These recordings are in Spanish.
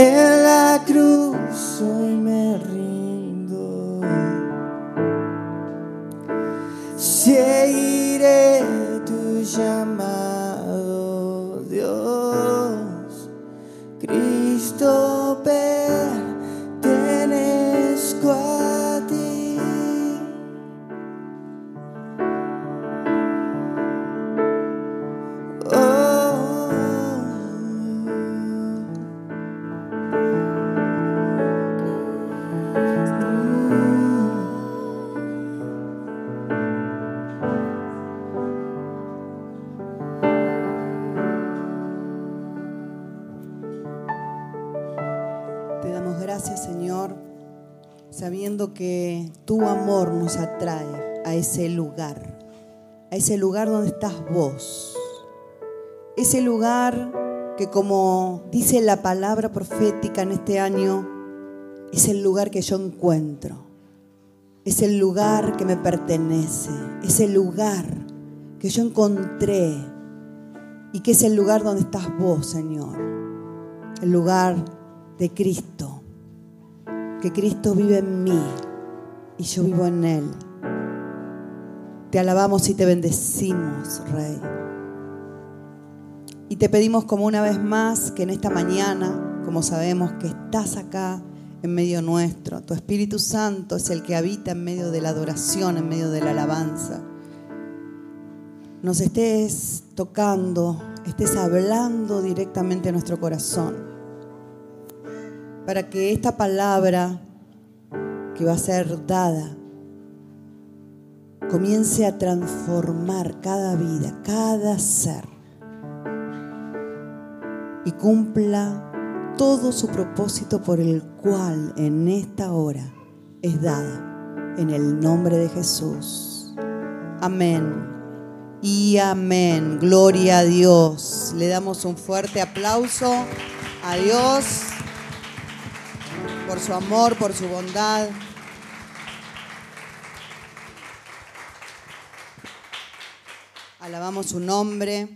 En la cruz hoy me rindo. Ese lugar donde estás vos. Ese lugar que como dice la palabra profética en este año, es el lugar que yo encuentro. Es el lugar que me pertenece. Es el lugar que yo encontré y que es el lugar donde estás vos, Señor. El lugar de Cristo. Que Cristo vive en mí y yo vivo en Él. Te alabamos y te bendecimos, Rey. Y te pedimos como una vez más que en esta mañana, como sabemos que estás acá en medio nuestro, tu Espíritu Santo es el que habita en medio de la adoración, en medio de la alabanza, nos estés tocando, estés hablando directamente a nuestro corazón, para que esta palabra que va a ser dada comience a transformar cada vida, cada ser y cumpla todo su propósito por el cual en esta hora es dada. En el nombre de Jesús. Amén. Y amén. Gloria a Dios. Le damos un fuerte aplauso a Dios por su amor, por su bondad. Alabamos su nombre.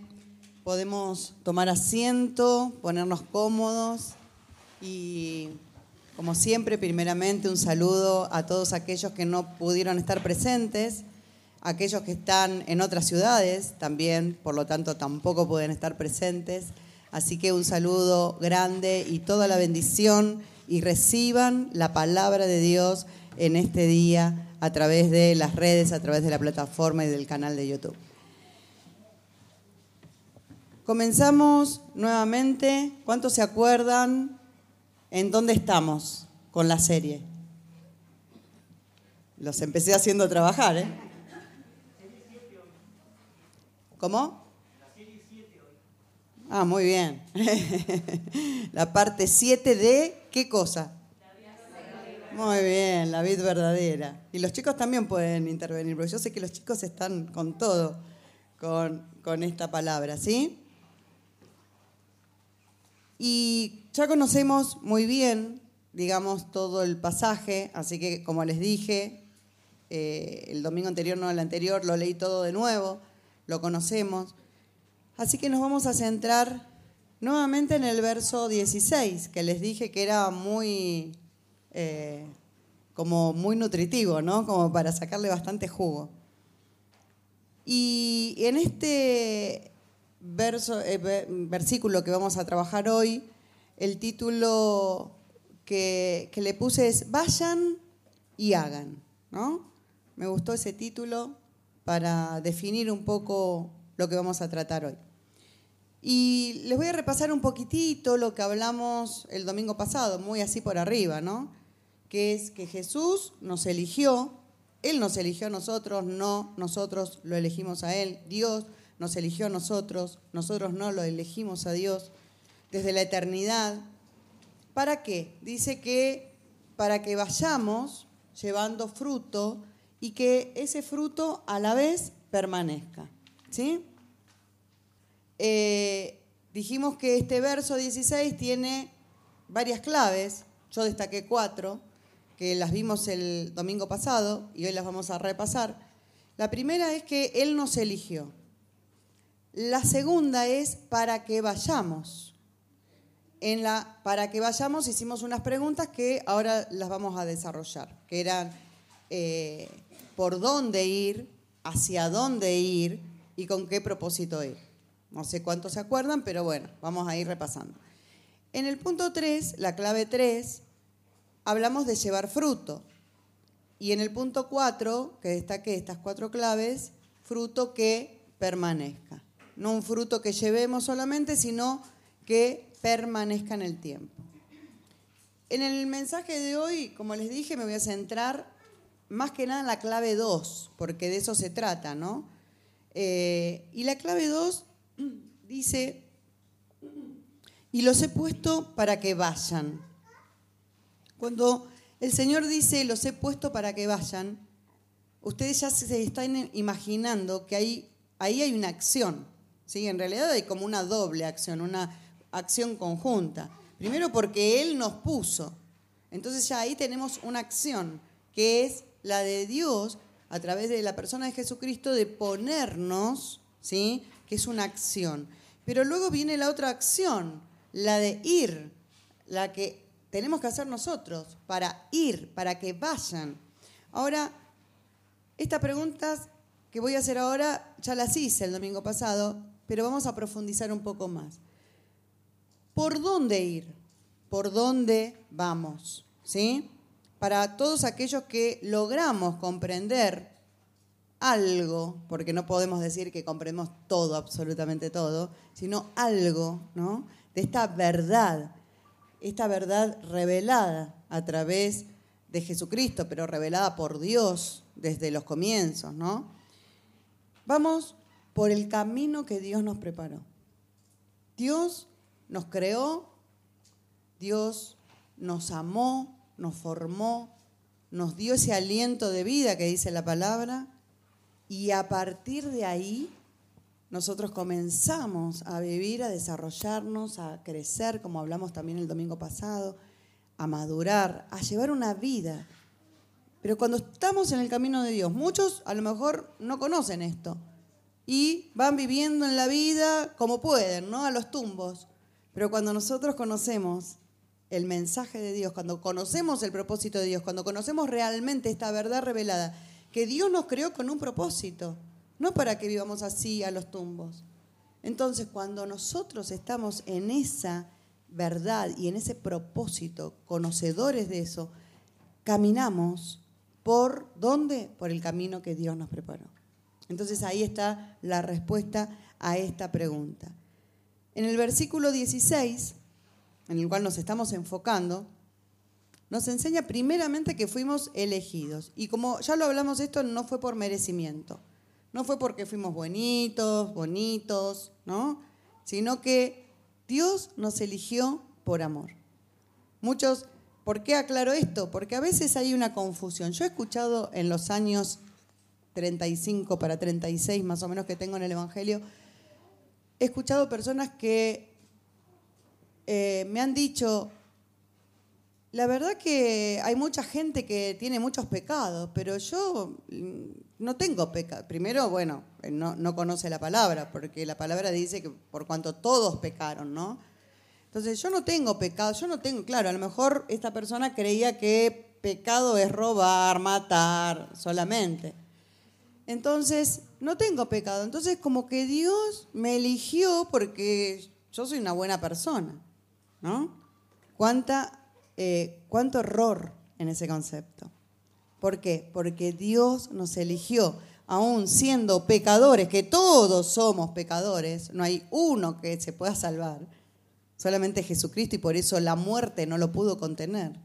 Podemos tomar asiento, ponernos cómodos y, como siempre, primeramente un saludo a todos aquellos que no pudieron estar presentes, aquellos que están en otras ciudades también, por lo tanto tampoco pueden estar presentes. Así que un saludo grande y toda la bendición y reciban la palabra de Dios en este día a través de las redes, a través de la plataforma y del canal de YouTube. Comenzamos nuevamente. ¿Cuántos se acuerdan en dónde estamos con la serie? Los empecé haciendo trabajar, ¿eh? ¿Cómo? Ah, muy bien. la parte 7 de qué cosa? Muy bien, la vid verdadera. Y los chicos también pueden intervenir, porque yo sé que los chicos están con todo, con, con esta palabra, ¿sí? Y ya conocemos muy bien, digamos, todo el pasaje, así que como les dije, eh, el domingo anterior, no el anterior, lo leí todo de nuevo, lo conocemos. Así que nos vamos a centrar nuevamente en el verso 16, que les dije que era muy, eh, como muy nutritivo, ¿no? Como para sacarle bastante jugo. Y en este verso, eh, ve- versículo que vamos a trabajar hoy, el título que, que le puse es Vayan y hagan, ¿no? Me gustó ese título para definir un poco lo que vamos a tratar hoy. Y les voy a repasar un poquitito lo que hablamos el domingo pasado, muy así por arriba, ¿no? Que es que Jesús nos eligió, Él nos eligió a nosotros, no nosotros lo elegimos a Él, Dios nos eligió a nosotros, nosotros no lo elegimos a Dios desde la eternidad. ¿Para qué? Dice que para que vayamos llevando fruto y que ese fruto a la vez permanezca. ¿Sí? Eh, dijimos que este verso 16 tiene varias claves, yo destaqué cuatro, que las vimos el domingo pasado y hoy las vamos a repasar. La primera es que Él nos eligió. La segunda es para que vayamos. en la, para que vayamos hicimos unas preguntas que ahora las vamos a desarrollar, que eran eh, por dónde ir, hacia dónde ir y con qué propósito ir. No sé cuántos se acuerdan, pero bueno, vamos a ir repasando. En el punto 3, la clave 3, hablamos de llevar fruto. Y en el punto 4, que destaqué estas cuatro claves, fruto que permanezca. No un fruto que llevemos solamente, sino que permanezca en el tiempo. En el mensaje de hoy, como les dije, me voy a centrar más que nada en la clave 2, porque de eso se trata, ¿no? Eh, y la clave 2 dice, y los he puesto para que vayan. Cuando el Señor dice, los he puesto para que vayan, ustedes ya se están imaginando que ahí, ahí hay una acción. ¿Sí? En realidad hay como una doble acción, una acción conjunta. Primero porque Él nos puso. Entonces ya ahí tenemos una acción, que es la de Dios a través de la persona de Jesucristo de ponernos, ¿sí? que es una acción. Pero luego viene la otra acción, la de ir, la que tenemos que hacer nosotros para ir, para que vayan. Ahora, estas preguntas que voy a hacer ahora ya las hice el domingo pasado, pero vamos a profundizar un poco más. ¿Por dónde ir? ¿Por dónde vamos? ¿Sí? Para todos aquellos que logramos comprender algo, porque no podemos decir que comprendemos todo, absolutamente todo, sino algo, ¿no? De esta verdad, esta verdad revelada a través de Jesucristo, pero revelada por Dios desde los comienzos, ¿no? Vamos por el camino que Dios nos preparó. Dios nos creó, Dios nos amó, nos formó, nos dio ese aliento de vida que dice la palabra, y a partir de ahí nosotros comenzamos a vivir, a desarrollarnos, a crecer, como hablamos también el domingo pasado, a madurar, a llevar una vida. Pero cuando estamos en el camino de Dios, muchos a lo mejor no conocen esto y van viviendo en la vida como pueden, ¿no? A los tumbos. Pero cuando nosotros conocemos el mensaje de Dios, cuando conocemos el propósito de Dios, cuando conocemos realmente esta verdad revelada, que Dios nos creó con un propósito, no para que vivamos así a los tumbos. Entonces, cuando nosotros estamos en esa verdad y en ese propósito, conocedores de eso, caminamos por dónde? Por el camino que Dios nos preparó. Entonces ahí está la respuesta a esta pregunta. En el versículo 16, en el cual nos estamos enfocando, nos enseña primeramente que fuimos elegidos. Y como ya lo hablamos, esto no fue por merecimiento. No fue porque fuimos bonitos, bonitos, ¿no? Sino que Dios nos eligió por amor. Muchos, ¿por qué aclaro esto? Porque a veces hay una confusión. Yo he escuchado en los años 35 para 36 más o menos que tengo en el Evangelio, he escuchado personas que eh, me han dicho, la verdad que hay mucha gente que tiene muchos pecados, pero yo mm, no tengo pecado. Primero, bueno, no, no, conoce la palabra, porque la palabra dice que por cuanto todos pecaron, ¿no? Entonces, yo no tengo pecado, yo no tengo, claro, a lo mejor esta persona creía que pecado es robar, matar solamente. Entonces, no tengo pecado. Entonces, como que Dios me eligió porque yo soy una buena persona, ¿no? ¿Cuánta, eh, ¿Cuánto error en ese concepto? ¿Por qué? Porque Dios nos eligió, aún siendo pecadores, que todos somos pecadores, no hay uno que se pueda salvar, solamente Jesucristo y por eso la muerte no lo pudo contener.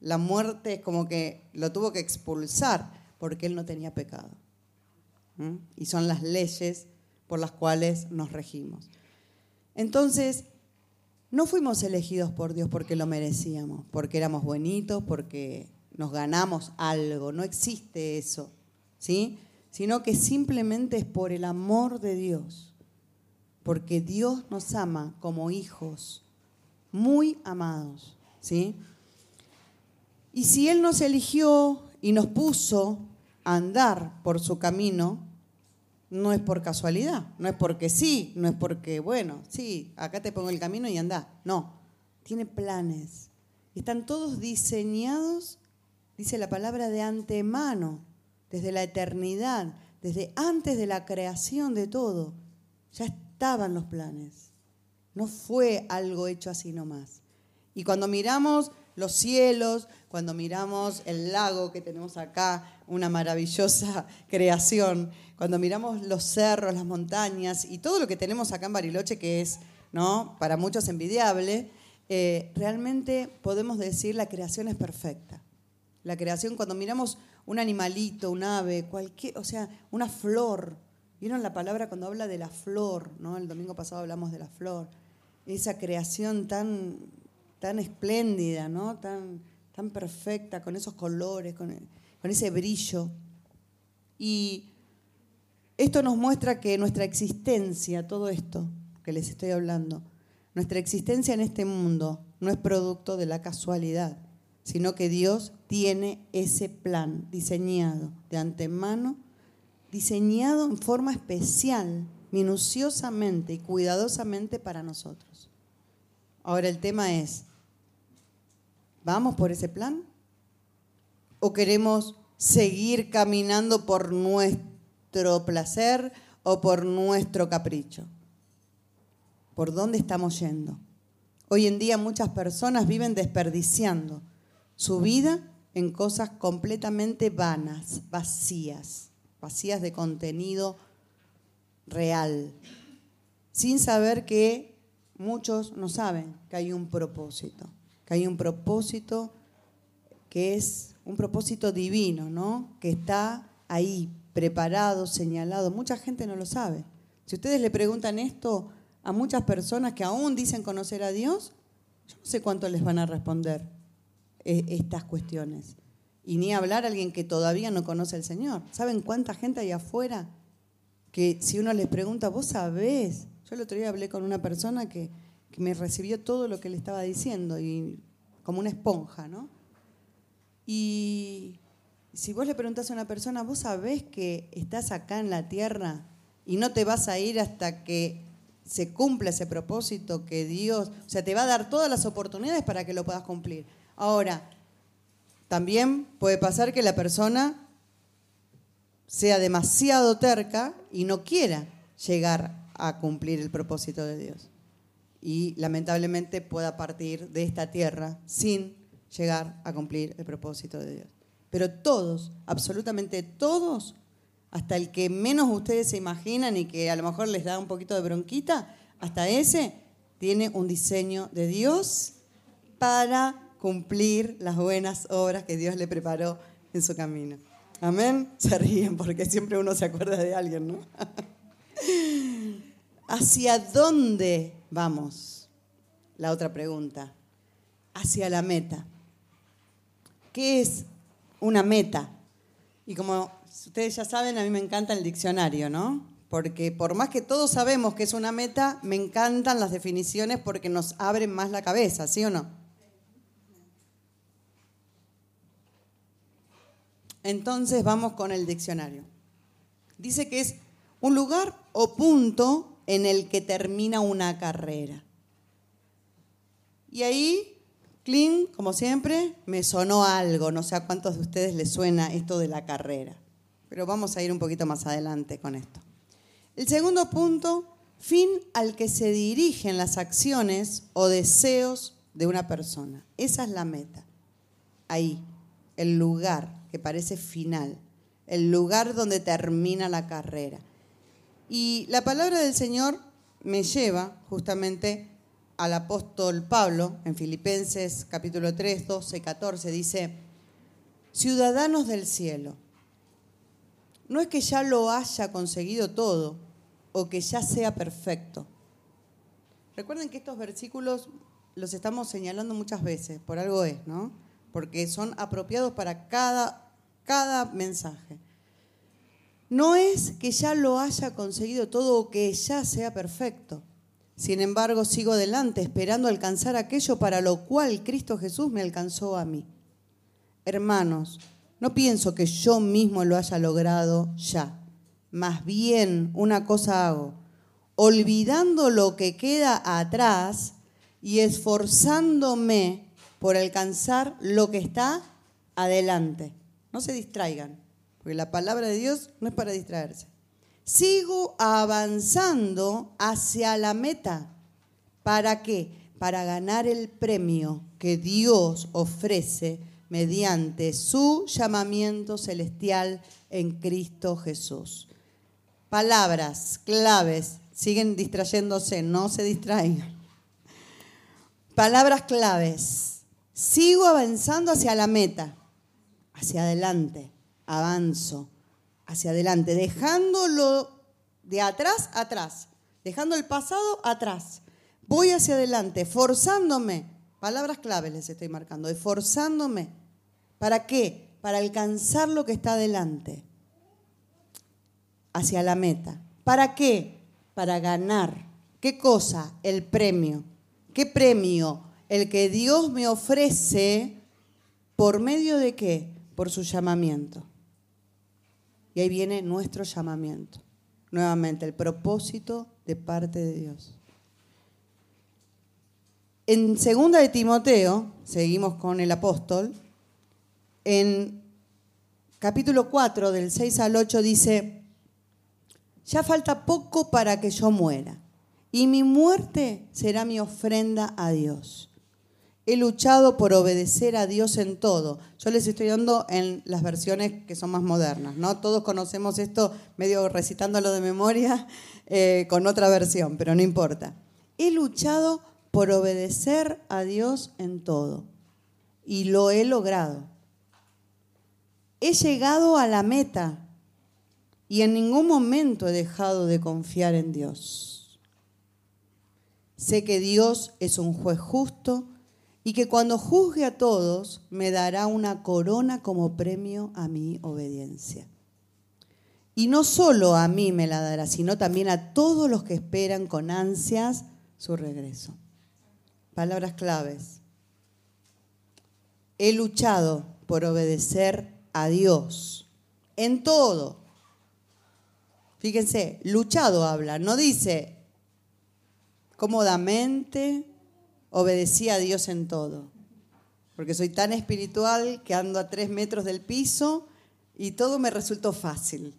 La muerte es como que lo tuvo que expulsar porque él no tenía pecado y son las leyes por las cuales nos regimos. Entonces, no fuimos elegidos por Dios porque lo merecíamos, porque éramos bonitos, porque nos ganamos algo, no existe eso, ¿sí? Sino que simplemente es por el amor de Dios, porque Dios nos ama como hijos, muy amados, ¿sí? Y si Él nos eligió y nos puso a andar por su camino, no es por casualidad, no es porque sí, no es porque, bueno, sí, acá te pongo el camino y anda. No, tiene planes. Están todos diseñados, dice la palabra, de antemano, desde la eternidad, desde antes de la creación de todo. Ya estaban los planes. No fue algo hecho así nomás. Y cuando miramos los cielos, cuando miramos el lago que tenemos acá, una maravillosa creación, cuando miramos los cerros, las montañas y todo lo que tenemos acá en Bariloche, que es ¿no? para muchos envidiable, eh, realmente podemos decir la creación es perfecta. La creación, cuando miramos un animalito, un ave, cualquier, o sea, una flor, ¿vieron la palabra cuando habla de la flor? ¿no? El domingo pasado hablamos de la flor. Esa creación tan, tan espléndida, ¿no? tan, tan perfecta, con esos colores, con, con ese brillo. Y esto nos muestra que nuestra existencia, todo esto que les estoy hablando, nuestra existencia en este mundo no es producto de la casualidad, sino que Dios tiene ese plan diseñado de antemano, diseñado en forma especial, minuciosamente y cuidadosamente para nosotros. Ahora el tema es, ¿vamos por ese plan? ¿O queremos seguir caminando por nuestro placer o por nuestro capricho? ¿Por dónde estamos yendo? Hoy en día muchas personas viven desperdiciando su vida en cosas completamente vanas, vacías, vacías de contenido real, sin saber que muchos no saben que hay un propósito, que hay un propósito que es un propósito divino, ¿no? Que está ahí, preparado, señalado. Mucha gente no lo sabe. Si ustedes le preguntan esto a muchas personas que aún dicen conocer a Dios, yo no sé cuánto les van a responder eh, estas cuestiones. Y ni hablar a alguien que todavía no conoce al Señor. ¿Saben cuánta gente hay afuera que si uno les pregunta, vos sabés? Yo el otro día hablé con una persona que, que me recibió todo lo que le estaba diciendo, y como una esponja, ¿no? Y si vos le preguntás a una persona, vos sabés que estás acá en la tierra y no te vas a ir hasta que se cumpla ese propósito que Dios, o sea, te va a dar todas las oportunidades para que lo puedas cumplir. Ahora, también puede pasar que la persona sea demasiado terca y no quiera llegar a cumplir el propósito de Dios. Y lamentablemente pueda partir de esta tierra sin llegar a cumplir el propósito de Dios. Pero todos, absolutamente todos, hasta el que menos ustedes se imaginan y que a lo mejor les da un poquito de bronquita, hasta ese tiene un diseño de Dios para cumplir las buenas obras que Dios le preparó en su camino. Amén. Se ríen porque siempre uno se acuerda de alguien, ¿no? ¿Hacia dónde vamos? La otra pregunta. Hacia la meta. ¿Qué es una meta? Y como ustedes ya saben, a mí me encanta el diccionario, ¿no? Porque por más que todos sabemos que es una meta, me encantan las definiciones porque nos abren más la cabeza, ¿sí o no? Entonces vamos con el diccionario. Dice que es un lugar o punto en el que termina una carrera. Y ahí, clean, como siempre, me sonó algo. No sé a cuántos de ustedes les suena esto de la carrera. Pero vamos a ir un poquito más adelante con esto. El segundo punto, fin al que se dirigen las acciones o deseos de una persona. Esa es la meta. Ahí, el lugar que parece final, el lugar donde termina la carrera. Y la palabra del Señor me lleva justamente al apóstol Pablo en Filipenses capítulo 3, 12 y 14. Dice, ciudadanos del cielo, no es que ya lo haya conseguido todo o que ya sea perfecto. Recuerden que estos versículos los estamos señalando muchas veces, por algo es, ¿no? porque son apropiados para cada, cada mensaje. No es que ya lo haya conseguido todo o que ya sea perfecto. Sin embargo, sigo adelante esperando alcanzar aquello para lo cual Cristo Jesús me alcanzó a mí. Hermanos, no pienso que yo mismo lo haya logrado ya. Más bien una cosa hago, olvidando lo que queda atrás y esforzándome por alcanzar lo que está adelante. No se distraigan, porque la palabra de Dios no es para distraerse. Sigo avanzando hacia la meta. ¿Para qué? Para ganar el premio que Dios ofrece mediante su llamamiento celestial en Cristo Jesús. Palabras claves, siguen distrayéndose, no se distraigan. Palabras claves. Sigo avanzando hacia la meta, hacia adelante, avanzo, hacia adelante, dejándolo de atrás atrás, dejando el pasado atrás. Voy hacia adelante, forzándome. Palabras claves les estoy marcando, esforzándome. ¿Para qué? Para alcanzar lo que está adelante, hacia la meta. ¿Para qué? Para ganar. ¿Qué cosa? El premio. ¿Qué premio? El que Dios me ofrece por medio de qué? Por su llamamiento. Y ahí viene nuestro llamamiento. Nuevamente, el propósito de parte de Dios. En segunda de Timoteo, seguimos con el apóstol, en capítulo 4, del 6 al 8, dice, ya falta poco para que yo muera y mi muerte será mi ofrenda a Dios. He luchado por obedecer a Dios en todo. Yo les estoy dando en las versiones que son más modernas, ¿no? Todos conocemos esto medio recitándolo de memoria eh, con otra versión, pero no importa. He luchado por obedecer a Dios en todo y lo he logrado. He llegado a la meta y en ningún momento he dejado de confiar en Dios. Sé que Dios es un juez justo y que cuando juzgue a todos me dará una corona como premio a mi obediencia. Y no solo a mí me la dará, sino también a todos los que esperan con ansias su regreso. Palabras claves. He luchado por obedecer a Dios en todo. Fíjense, luchado habla, no dice cómodamente obedecí a Dios en todo. Porque soy tan espiritual que ando a tres metros del piso y todo me resultó fácil.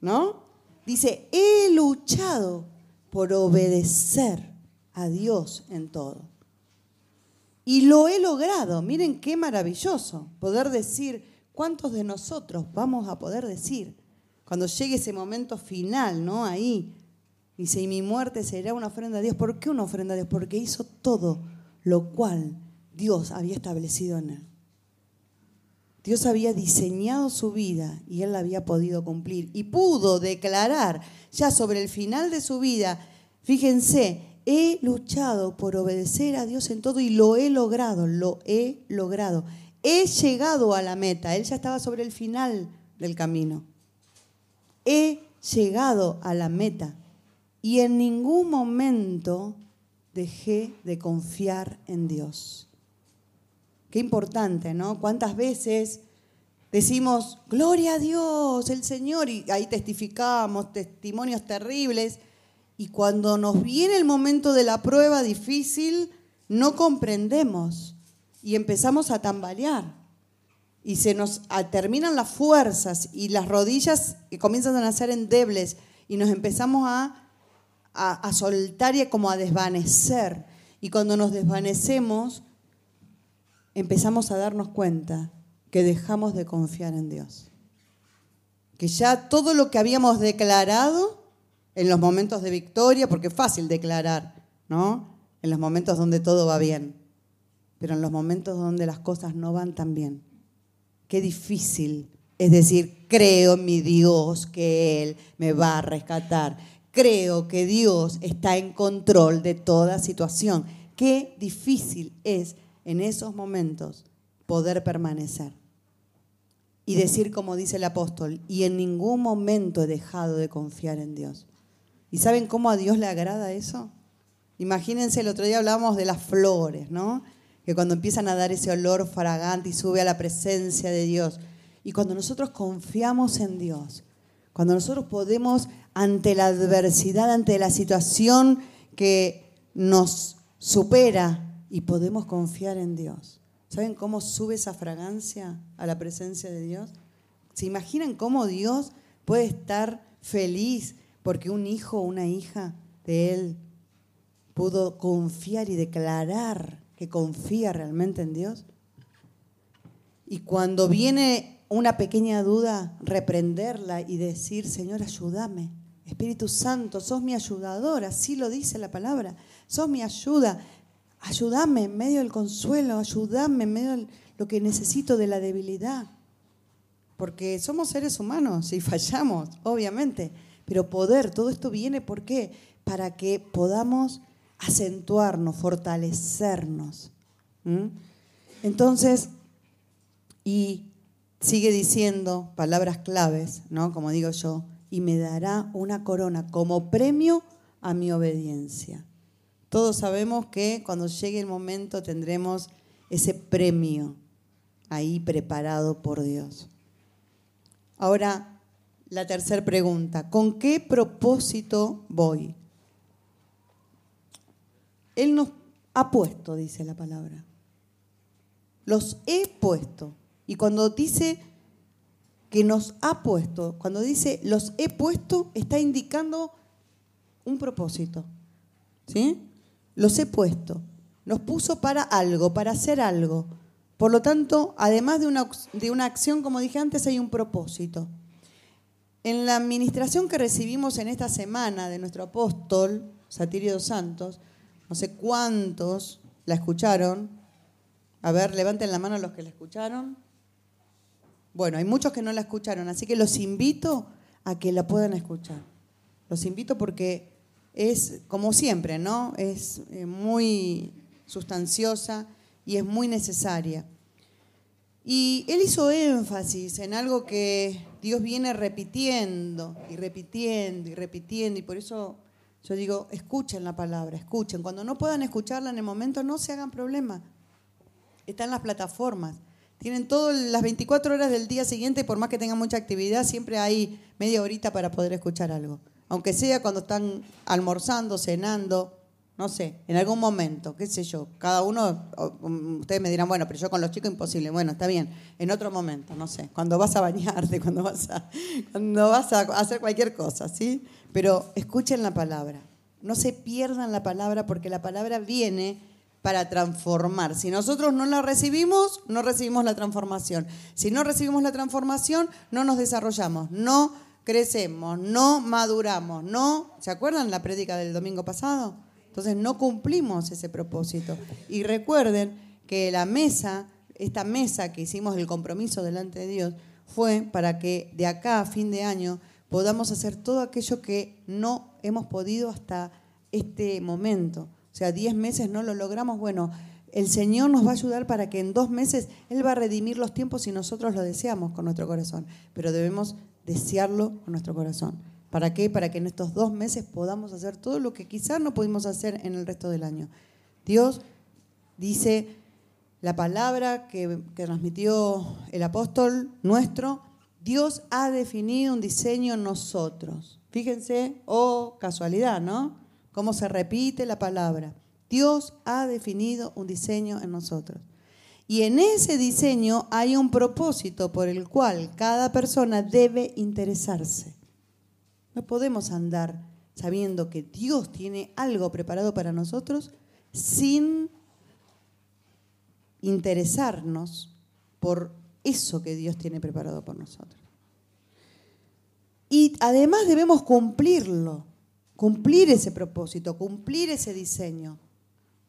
¿No? Dice, he luchado por obedecer a Dios en todo. Y lo he logrado. Miren qué maravilloso poder decir, ¿cuántos de nosotros vamos a poder decir? Cuando llegue ese momento final, ¿no? Ahí, Dice, y mi muerte será una ofrenda a Dios. ¿Por qué una ofrenda a Dios? Porque hizo todo lo cual Dios había establecido en él. Dios había diseñado su vida y él la había podido cumplir. Y pudo declarar ya sobre el final de su vida, fíjense, he luchado por obedecer a Dios en todo y lo he logrado, lo he logrado. He llegado a la meta, él ya estaba sobre el final del camino. He llegado a la meta y en ningún momento dejé de confiar en Dios. Qué importante, ¿no? ¿Cuántas veces decimos, gloria a Dios, el Señor, y ahí testificamos testimonios terribles, y cuando nos viene el momento de la prueba difícil, no comprendemos y empezamos a tambalear. Y se nos terminan las fuerzas y las rodillas que comienzan a nacer endebles y nos empezamos a a, soltar y como a desvanecer. Y cuando nos desvanecemos, empezamos a darnos cuenta que dejamos de confiar en Dios. Que ya todo lo que habíamos declarado en los momentos de victoria, porque es fácil declarar, ¿no? En los momentos donde todo va bien, pero en los momentos donde las cosas no van tan bien. Qué difícil es decir, creo en mi Dios que Él me va a rescatar creo que Dios está en control de toda situación. Qué difícil es en esos momentos poder permanecer. Y decir como dice el apóstol, y en ningún momento he dejado de confiar en Dios. ¿Y saben cómo a Dios le agrada eso? Imagínense, el otro día hablábamos de las flores, ¿no? Que cuando empiezan a dar ese olor fragante y sube a la presencia de Dios. Y cuando nosotros confiamos en Dios, cuando nosotros podemos ante la adversidad, ante la situación que nos supera y podemos confiar en Dios. ¿Saben cómo sube esa fragancia a la presencia de Dios? ¿Se imaginan cómo Dios puede estar feliz porque un hijo o una hija de Él pudo confiar y declarar que confía realmente en Dios? Y cuando viene una pequeña duda, reprenderla y decir, Señor, ayúdame. Espíritu Santo, sos mi ayudador, así lo dice la palabra. Sos mi ayuda. Ayúdame en medio del consuelo, ayúdame en medio de lo que necesito de la debilidad. Porque somos seres humanos y fallamos, obviamente. Pero poder, todo esto viene, ¿por qué? Para que podamos acentuarnos, fortalecernos. Entonces, y sigue diciendo palabras claves, ¿no? Como digo yo, y me dará una corona como premio a mi obediencia. Todos sabemos que cuando llegue el momento tendremos ese premio ahí preparado por Dios. Ahora, la tercera pregunta, ¿con qué propósito voy? Él nos ha puesto, dice la palabra. Los he puesto. Y cuando dice que nos ha puesto, cuando dice los he puesto, está indicando un propósito. ¿Sí? Los he puesto. Nos puso para algo, para hacer algo. Por lo tanto, además de una, de una acción, como dije antes, hay un propósito. En la administración que recibimos en esta semana de nuestro apóstol, Satirio dos Santos, no sé cuántos la escucharon. A ver, levanten la mano los que la escucharon. Bueno, hay muchos que no la escucharon, así que los invito a que la puedan escuchar. Los invito porque es, como siempre, ¿no? Es eh, muy sustanciosa y es muy necesaria. Y él hizo énfasis en algo que Dios viene repitiendo y repitiendo y repitiendo, y por eso yo digo, escuchen la palabra, escuchen. Cuando no puedan escucharla en el momento, no se hagan problema. Están las plataformas. Tienen todas las 24 horas del día siguiente, por más que tengan mucha actividad, siempre hay media horita para poder escuchar algo. Aunque sea cuando están almorzando, cenando, no sé, en algún momento, qué sé yo. Cada uno, ustedes me dirán, bueno, pero yo con los chicos imposible. Bueno, está bien, en otro momento, no sé. Cuando vas a bañarte, cuando vas a, cuando vas a hacer cualquier cosa, ¿sí? Pero escuchen la palabra. No se pierdan la palabra porque la palabra viene para transformar. Si nosotros no la recibimos, no recibimos la transformación. Si no recibimos la transformación, no nos desarrollamos, no crecemos, no maduramos, no, ¿se acuerdan la prédica del domingo pasado? Entonces no cumplimos ese propósito. Y recuerden que la mesa, esta mesa que hicimos el compromiso delante de Dios, fue para que de acá a fin de año podamos hacer todo aquello que no hemos podido hasta este momento. O sea, 10 meses no lo logramos. Bueno, el Señor nos va a ayudar para que en dos meses Él va a redimir los tiempos si nosotros lo deseamos con nuestro corazón. Pero debemos desearlo con nuestro corazón. ¿Para qué? Para que en estos dos meses podamos hacer todo lo que quizás no pudimos hacer en el resto del año. Dios dice la palabra que, que transmitió el apóstol nuestro, Dios ha definido un diseño en nosotros. Fíjense, oh casualidad, ¿no? Cómo se repite la palabra. Dios ha definido un diseño en nosotros. Y en ese diseño hay un propósito por el cual cada persona debe interesarse. No podemos andar sabiendo que Dios tiene algo preparado para nosotros sin interesarnos por eso que Dios tiene preparado por nosotros. Y además debemos cumplirlo cumplir ese propósito, cumplir ese diseño.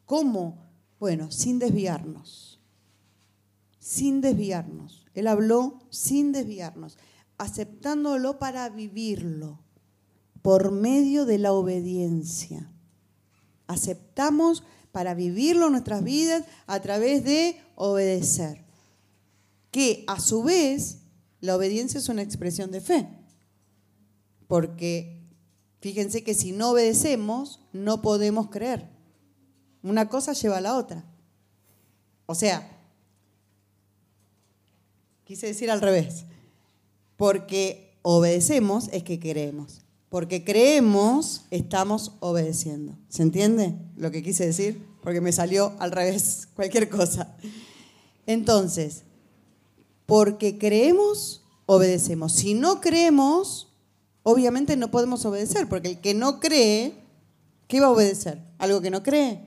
¿Cómo? Bueno, sin desviarnos. Sin desviarnos. Él habló sin desviarnos, aceptándolo para vivirlo por medio de la obediencia. Aceptamos para vivirlo en nuestras vidas a través de obedecer. Que a su vez la obediencia es una expresión de fe. Porque Fíjense que si no obedecemos, no podemos creer. Una cosa lleva a la otra. O sea, quise decir al revés, porque obedecemos es que queremos. porque creemos, estamos obedeciendo. ¿Se entiende lo que quise decir? Porque me salió al revés cualquier cosa. Entonces, porque creemos, obedecemos. Si no creemos, obviamente no podemos obedecer, porque el que no cree, ¿qué va a obedecer? Algo que no cree.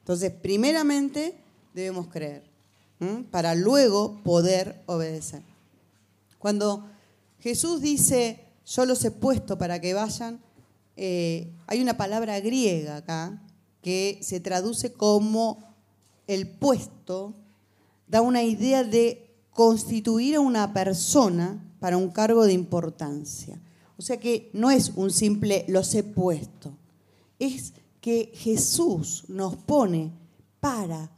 Entonces, primeramente debemos creer, para luego poder obedecer. Cuando Jesús dice, yo los he puesto para que vayan, eh, hay una palabra griega acá que se traduce como el puesto, da una idea de constituir a una persona para un cargo de importancia. O sea que no es un simple los he puesto, es que Jesús nos pone para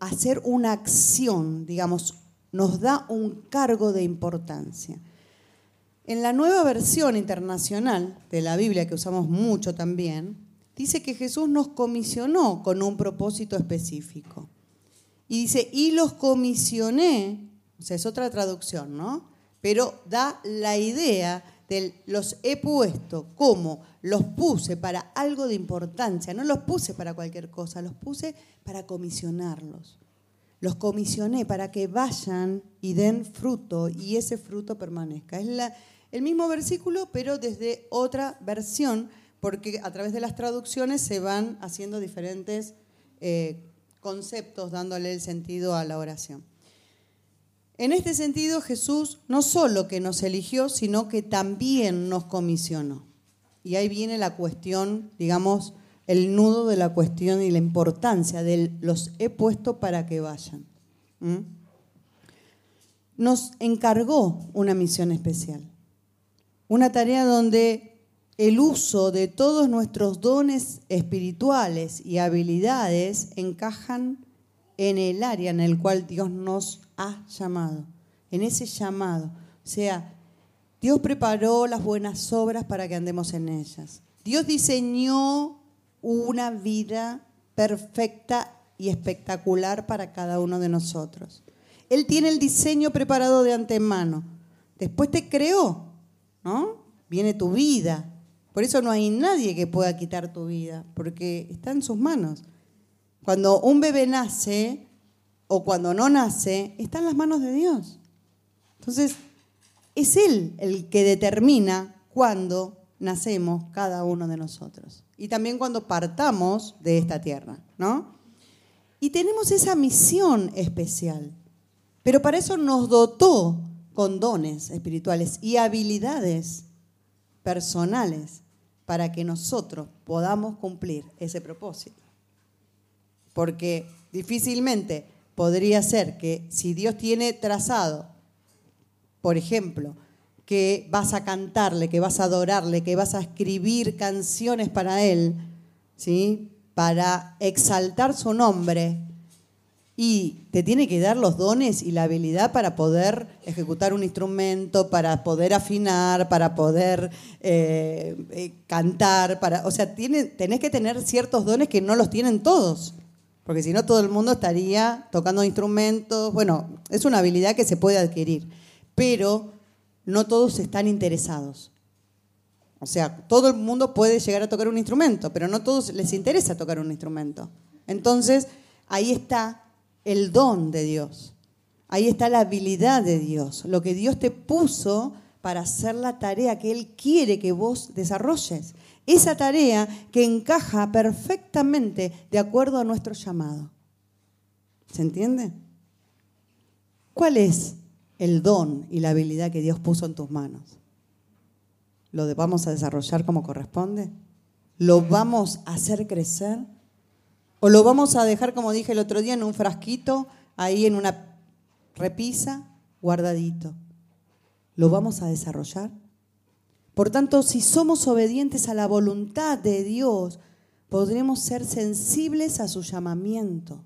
hacer una acción, digamos, nos da un cargo de importancia. En la nueva versión internacional de la Biblia, que usamos mucho también, dice que Jesús nos comisionó con un propósito específico. Y dice, y los comisioné, o sea, es otra traducción, ¿no? Pero da la idea los he puesto, como los puse para algo de importancia, no los puse para cualquier cosa, los puse para comisionarlos. Los comisioné para que vayan y den fruto y ese fruto permanezca. Es el mismo versículo, pero desde otra versión, porque a través de las traducciones se van haciendo diferentes eh, conceptos, dándole el sentido a la oración. En este sentido, Jesús no solo que nos eligió, sino que también nos comisionó. Y ahí viene la cuestión, digamos, el nudo de la cuestión y la importancia de los he puesto para que vayan. Nos encargó una misión especial, una tarea donde el uso de todos nuestros dones espirituales y habilidades encajan en el área en el cual Dios nos ha llamado, en ese llamado. O sea, Dios preparó las buenas obras para que andemos en ellas. Dios diseñó una vida perfecta y espectacular para cada uno de nosotros. Él tiene el diseño preparado de antemano. Después te creó, ¿no? Viene tu vida. Por eso no hay nadie que pueda quitar tu vida, porque está en sus manos. Cuando un bebé nace o cuando no nace, está en las manos de Dios. Entonces, es Él el que determina cuándo nacemos cada uno de nosotros. Y también cuando partamos de esta tierra, ¿no? Y tenemos esa misión especial. Pero para eso nos dotó con dones espirituales y habilidades personales para que nosotros podamos cumplir ese propósito. Porque difícilmente podría ser que si Dios tiene trazado, por ejemplo, que vas a cantarle, que vas a adorarle, que vas a escribir canciones para Él, ¿sí? para exaltar su nombre, y te tiene que dar los dones y la habilidad para poder ejecutar un instrumento, para poder afinar, para poder eh, eh, cantar, para, o sea, tiene, tenés que tener ciertos dones que no los tienen todos, porque si no todo el mundo estaría tocando instrumentos. Bueno, es una habilidad que se puede adquirir, pero no todos están interesados. O sea, todo el mundo puede llegar a tocar un instrumento, pero no todos les interesa tocar un instrumento. Entonces, ahí está el don de Dios. Ahí está la habilidad de Dios, lo que Dios te puso para hacer la tarea que Él quiere que vos desarrolles. Esa tarea que encaja perfectamente de acuerdo a nuestro llamado. ¿Se entiende? ¿Cuál es el don y la habilidad que Dios puso en tus manos? ¿Lo vamos a desarrollar como corresponde? ¿Lo vamos a hacer crecer? ¿O lo vamos a dejar, como dije el otro día, en un frasquito, ahí en una repisa, guardadito? ¿Lo vamos a desarrollar? Por tanto, si somos obedientes a la voluntad de Dios, podremos ser sensibles a su llamamiento.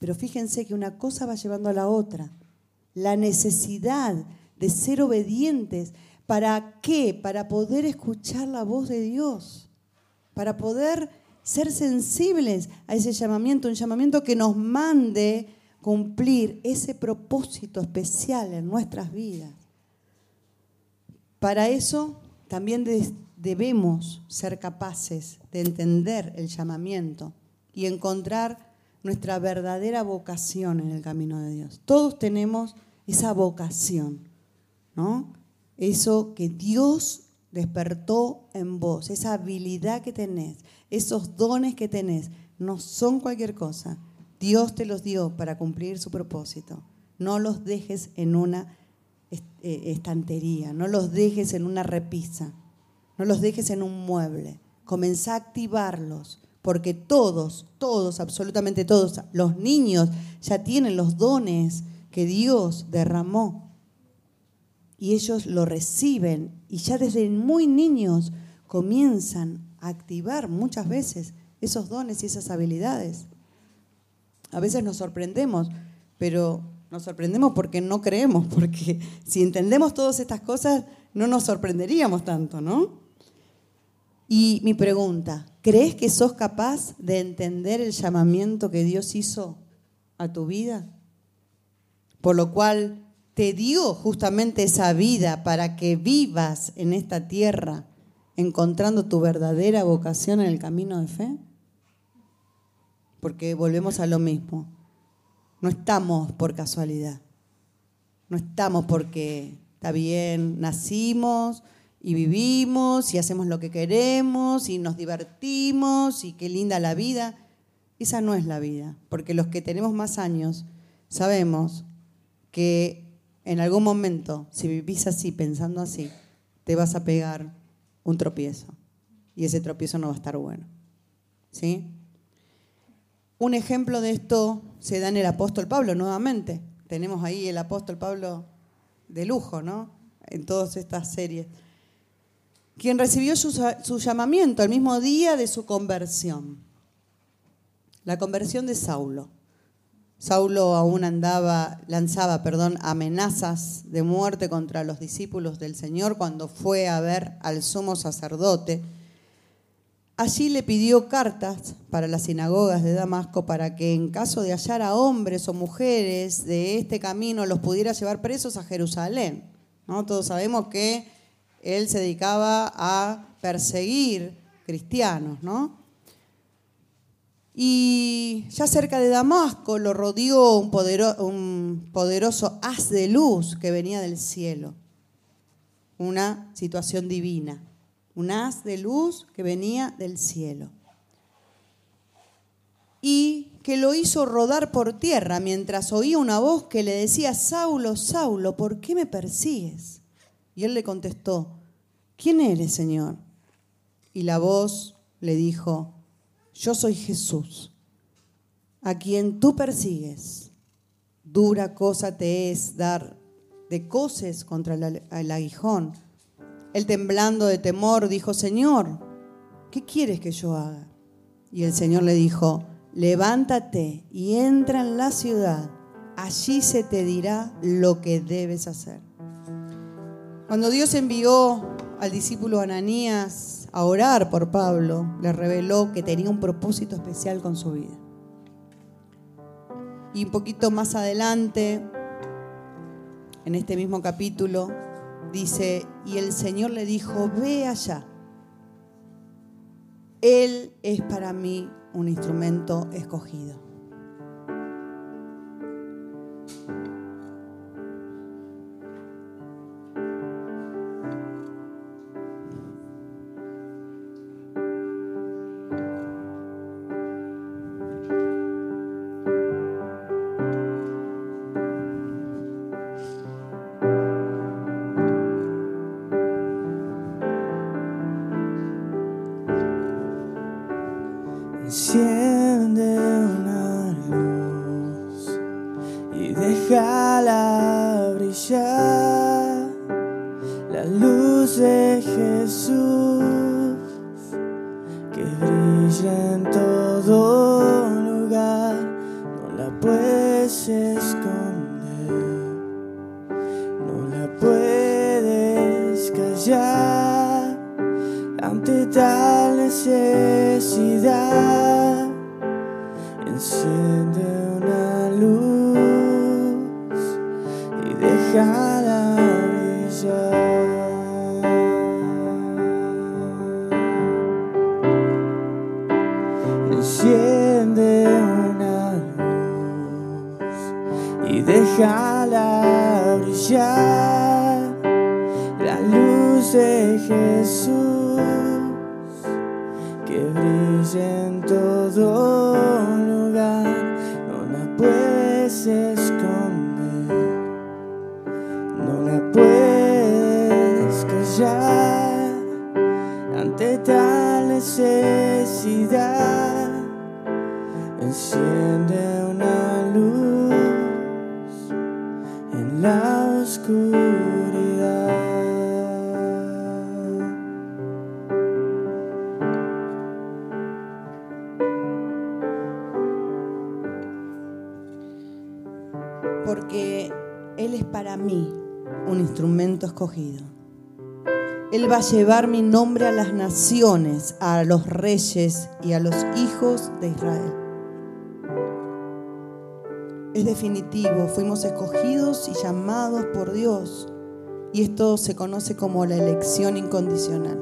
Pero fíjense que una cosa va llevando a la otra. La necesidad de ser obedientes. ¿Para qué? Para poder escuchar la voz de Dios. Para poder ser sensibles a ese llamamiento, un llamamiento que nos mande cumplir ese propósito especial en nuestras vidas. Para eso también de- debemos ser capaces de entender el llamamiento y encontrar nuestra verdadera vocación en el camino de Dios. Todos tenemos esa vocación, ¿no? Eso que Dios despertó en vos, esa habilidad que tenés, esos dones que tenés, no son cualquier cosa. Dios te los dio para cumplir su propósito. No los dejes en una estantería, no los dejes en una repisa, no los dejes en un mueble. Comenzá a activarlos, porque todos, todos, absolutamente todos, los niños ya tienen los dones que Dios derramó y ellos lo reciben y ya desde muy niños comienzan a activar muchas veces esos dones y esas habilidades. A veces nos sorprendemos, pero nos sorprendemos porque no creemos, porque si entendemos todas estas cosas no nos sorprenderíamos tanto, ¿no? Y mi pregunta, ¿crees que sos capaz de entender el llamamiento que Dios hizo a tu vida? Por lo cual te dio justamente esa vida para que vivas en esta tierra encontrando tu verdadera vocación en el camino de fe. Porque volvemos a lo mismo. No estamos por casualidad. No estamos porque está bien, nacimos y vivimos y hacemos lo que queremos y nos divertimos y qué linda la vida. Esa no es la vida, porque los que tenemos más años sabemos que en algún momento, si vivís así, pensando así, te vas a pegar un tropiezo y ese tropiezo no va a estar bueno. ¿Sí? Un ejemplo de esto se da en el apóstol Pablo nuevamente. Tenemos ahí el apóstol Pablo de lujo, ¿no? En todas estas series. Quien recibió su, llamamiento el mismo día de su conversión. La conversión de Saulo. Saulo aún andaba, lanzaba, perdón, amenazas de muerte contra los discípulos del Señor cuando fue a ver al sumo sacerdote. Allí le pidió cartas para las sinagogas de Damasco para que en caso de hallar a hombres o mujeres de este camino los pudiera llevar presos a Jerusalén. ¿no? Todos sabemos que él se dedicaba a perseguir cristianos, ¿no? Y ya cerca de Damasco lo rodeó un, podero- un poderoso haz de luz que venía del cielo. Una situación divina. Un haz de luz que venía del cielo. Y que lo hizo rodar por tierra mientras oía una voz que le decía, Saulo, Saulo, ¿por qué me persigues? Y él le contestó, ¿quién eres, Señor? Y la voz le dijo, yo soy Jesús, a quien tú persigues. Dura cosa te es dar de coces contra el, aguijón. Él temblando de temor dijo, Señor, ¿qué quieres que yo haga? Y el Señor le dijo, levántate y entra en la ciudad, allí se te dirá lo que debes hacer. Cuando Dios envió al discípulo Ananías a orar por Pablo, le reveló que tenía un propósito especial con su vida. Y un poquito más adelante, en este mismo capítulo, dice, y el Señor le dijo, ve allá. Él es para mí un instrumento escogido. Porque Él es para mí un instrumento escogido. Él va a llevar mi nombre a las naciones, a los reyes y a los hijos de Israel. Es definitivo, fuimos escogidos y llamados por Dios. Y esto se conoce como la elección incondicional.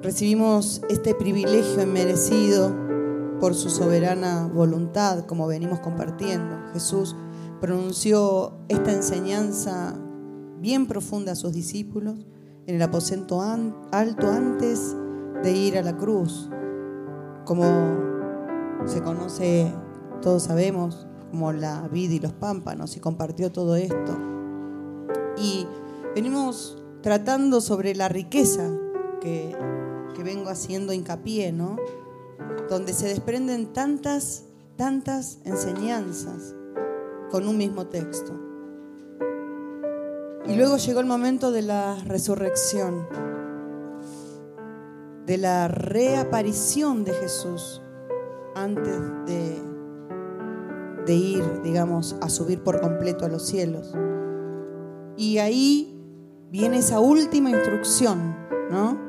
Recibimos este privilegio inmerecido por su soberana voluntad, como venimos compartiendo. Jesús pronunció esta enseñanza bien profunda a sus discípulos en el aposento alto antes de ir a la cruz, como se conoce, todos sabemos, como la vida y los pámpanos, y compartió todo esto. Y venimos tratando sobre la riqueza que, que vengo haciendo hincapié, ¿no? Donde se desprenden tantas, tantas enseñanzas con un mismo texto. Y luego llegó el momento de la resurrección, de la reaparición de Jesús antes de, de ir, digamos, a subir por completo a los cielos. Y ahí viene esa última instrucción, ¿no?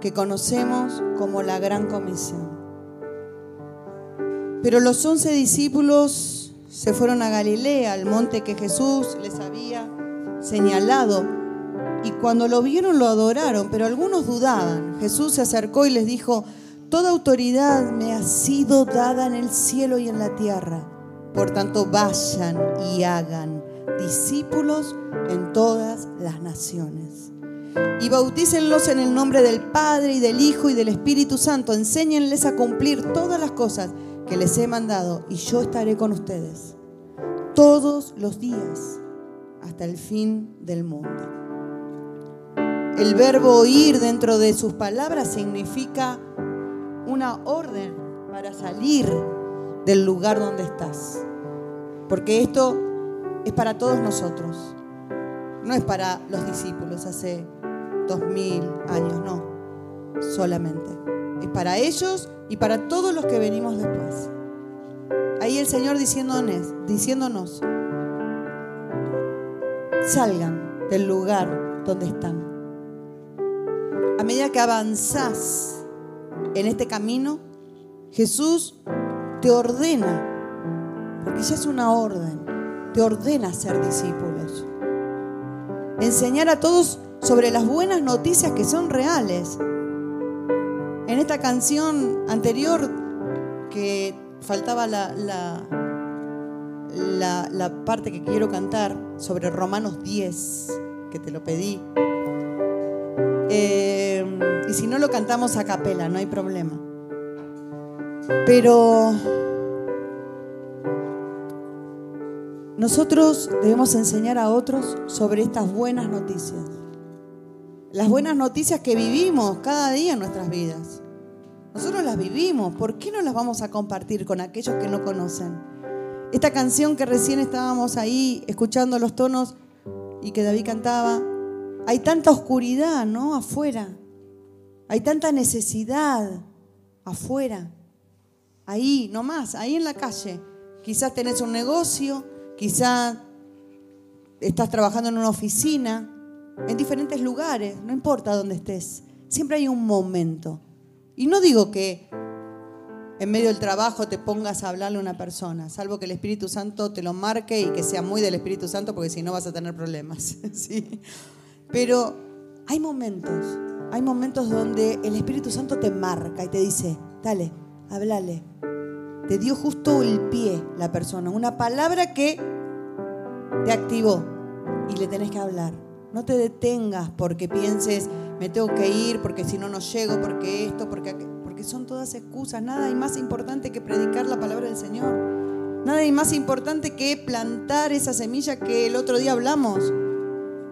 Que conocemos como la gran comisión. Pero los once discípulos se fueron a Galilea, al monte que Jesús les había señalado. Y cuando lo vieron lo adoraron, pero algunos dudaban. Jesús se acercó y les dijo, Toda autoridad me ha sido dada en el cielo y en la tierra. Por tanto, vayan y hagan discípulos en todas las naciones. Y bautícenlos en el nombre del Padre y del Hijo y del Espíritu Santo. Enséñenles a cumplir todas las cosas que les he mandado y yo estaré con ustedes todos los días hasta el fin del mundo. El verbo oír dentro de sus palabras significa una orden para salir del lugar donde estás. Porque esto es para todos nosotros. No es para los discípulos hace dos mil años, no. Solamente. Es para ellos y para todos los que venimos después. Ahí el Señor diciéndonos, diciéndonos salgan del lugar donde están. A medida que avanzás en este camino, Jesús te ordena, porque ya es una orden, te ordena ser discípulos. Enseñar a todos sobre las buenas noticias que son reales. En esta canción anterior que faltaba la, la, la, la parte que quiero cantar sobre Romanos 10, que te lo pedí. Eh, y si no lo cantamos a capela, no hay problema. Pero nosotros debemos enseñar a otros sobre estas buenas noticias. Las buenas noticias que vivimos cada día en nuestras vidas. Nosotros las vivimos, ¿por qué no las vamos a compartir con aquellos que no conocen? Esta canción que recién estábamos ahí escuchando los tonos y que David cantaba, hay tanta oscuridad, ¿no? Afuera. Hay tanta necesidad afuera. Ahí, nomás, ahí en la calle. Quizás tenés un negocio, quizás estás trabajando en una oficina, en diferentes lugares, no importa dónde estés. Siempre hay un momento. Y no digo que en medio del trabajo te pongas a hablarle a una persona, salvo que el Espíritu Santo te lo marque y que sea muy del Espíritu Santo, porque si no vas a tener problemas. ¿sí? Pero hay momentos, hay momentos donde el Espíritu Santo te marca y te dice, dale, háblale, te dio justo el pie la persona, una palabra que te activó y le tenés que hablar. No te detengas porque pienses, me tengo que ir, porque si no, no llego, porque esto, porque porque son todas excusas. Nada hay más importante que predicar la palabra del Señor. Nada hay más importante que plantar esa semilla que el otro día hablamos,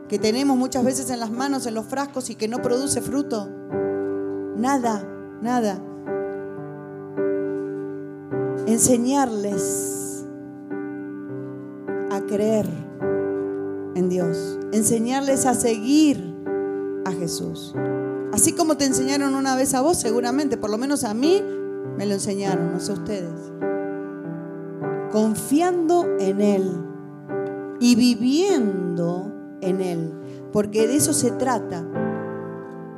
que tenemos muchas veces en las manos, en los frascos y que no produce fruto. Nada, nada. Enseñarles a creer en Dios. Enseñarles a seguir a Jesús. Así como te enseñaron una vez a vos, seguramente, por lo menos a mí, me lo enseñaron, no sé ustedes. Confiando en Él y viviendo en Él, porque de eso se trata,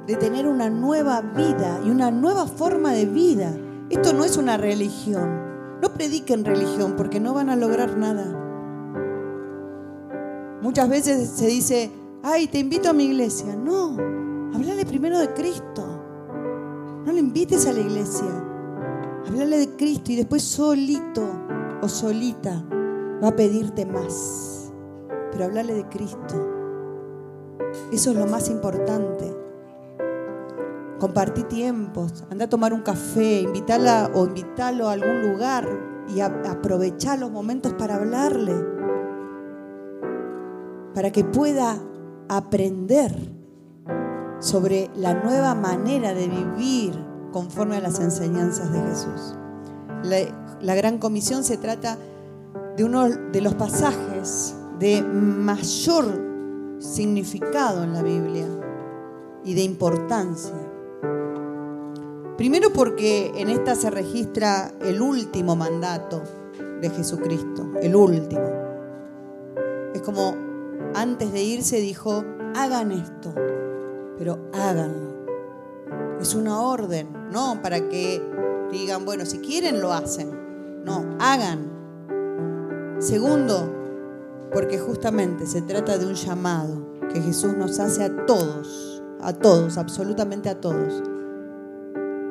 de tener una nueva vida y una nueva forma de vida. Esto no es una religión. No prediquen religión porque no van a lograr nada. Muchas veces se dice, ay, te invito a mi iglesia. No, háblale primero de Cristo. No le invites a la iglesia. Háblale de Cristo y después solito o solita va a pedirte más. Pero háblale de Cristo. Eso es lo más importante. Compartí tiempos, anda a tomar un café, invítala o invítalo a algún lugar y aprovechar los momentos para hablarle, para que pueda aprender sobre la nueva manera de vivir conforme a las enseñanzas de Jesús. La gran comisión se trata de uno de los pasajes de mayor significado en la Biblia y de importancia. Primero porque en esta se registra el último mandato de Jesucristo, el último. Es como antes de irse dijo, hagan esto, pero háganlo. Es una orden, no para que digan, bueno, si quieren lo hacen. No, hagan. Segundo, porque justamente se trata de un llamado que Jesús nos hace a todos, a todos, absolutamente a todos.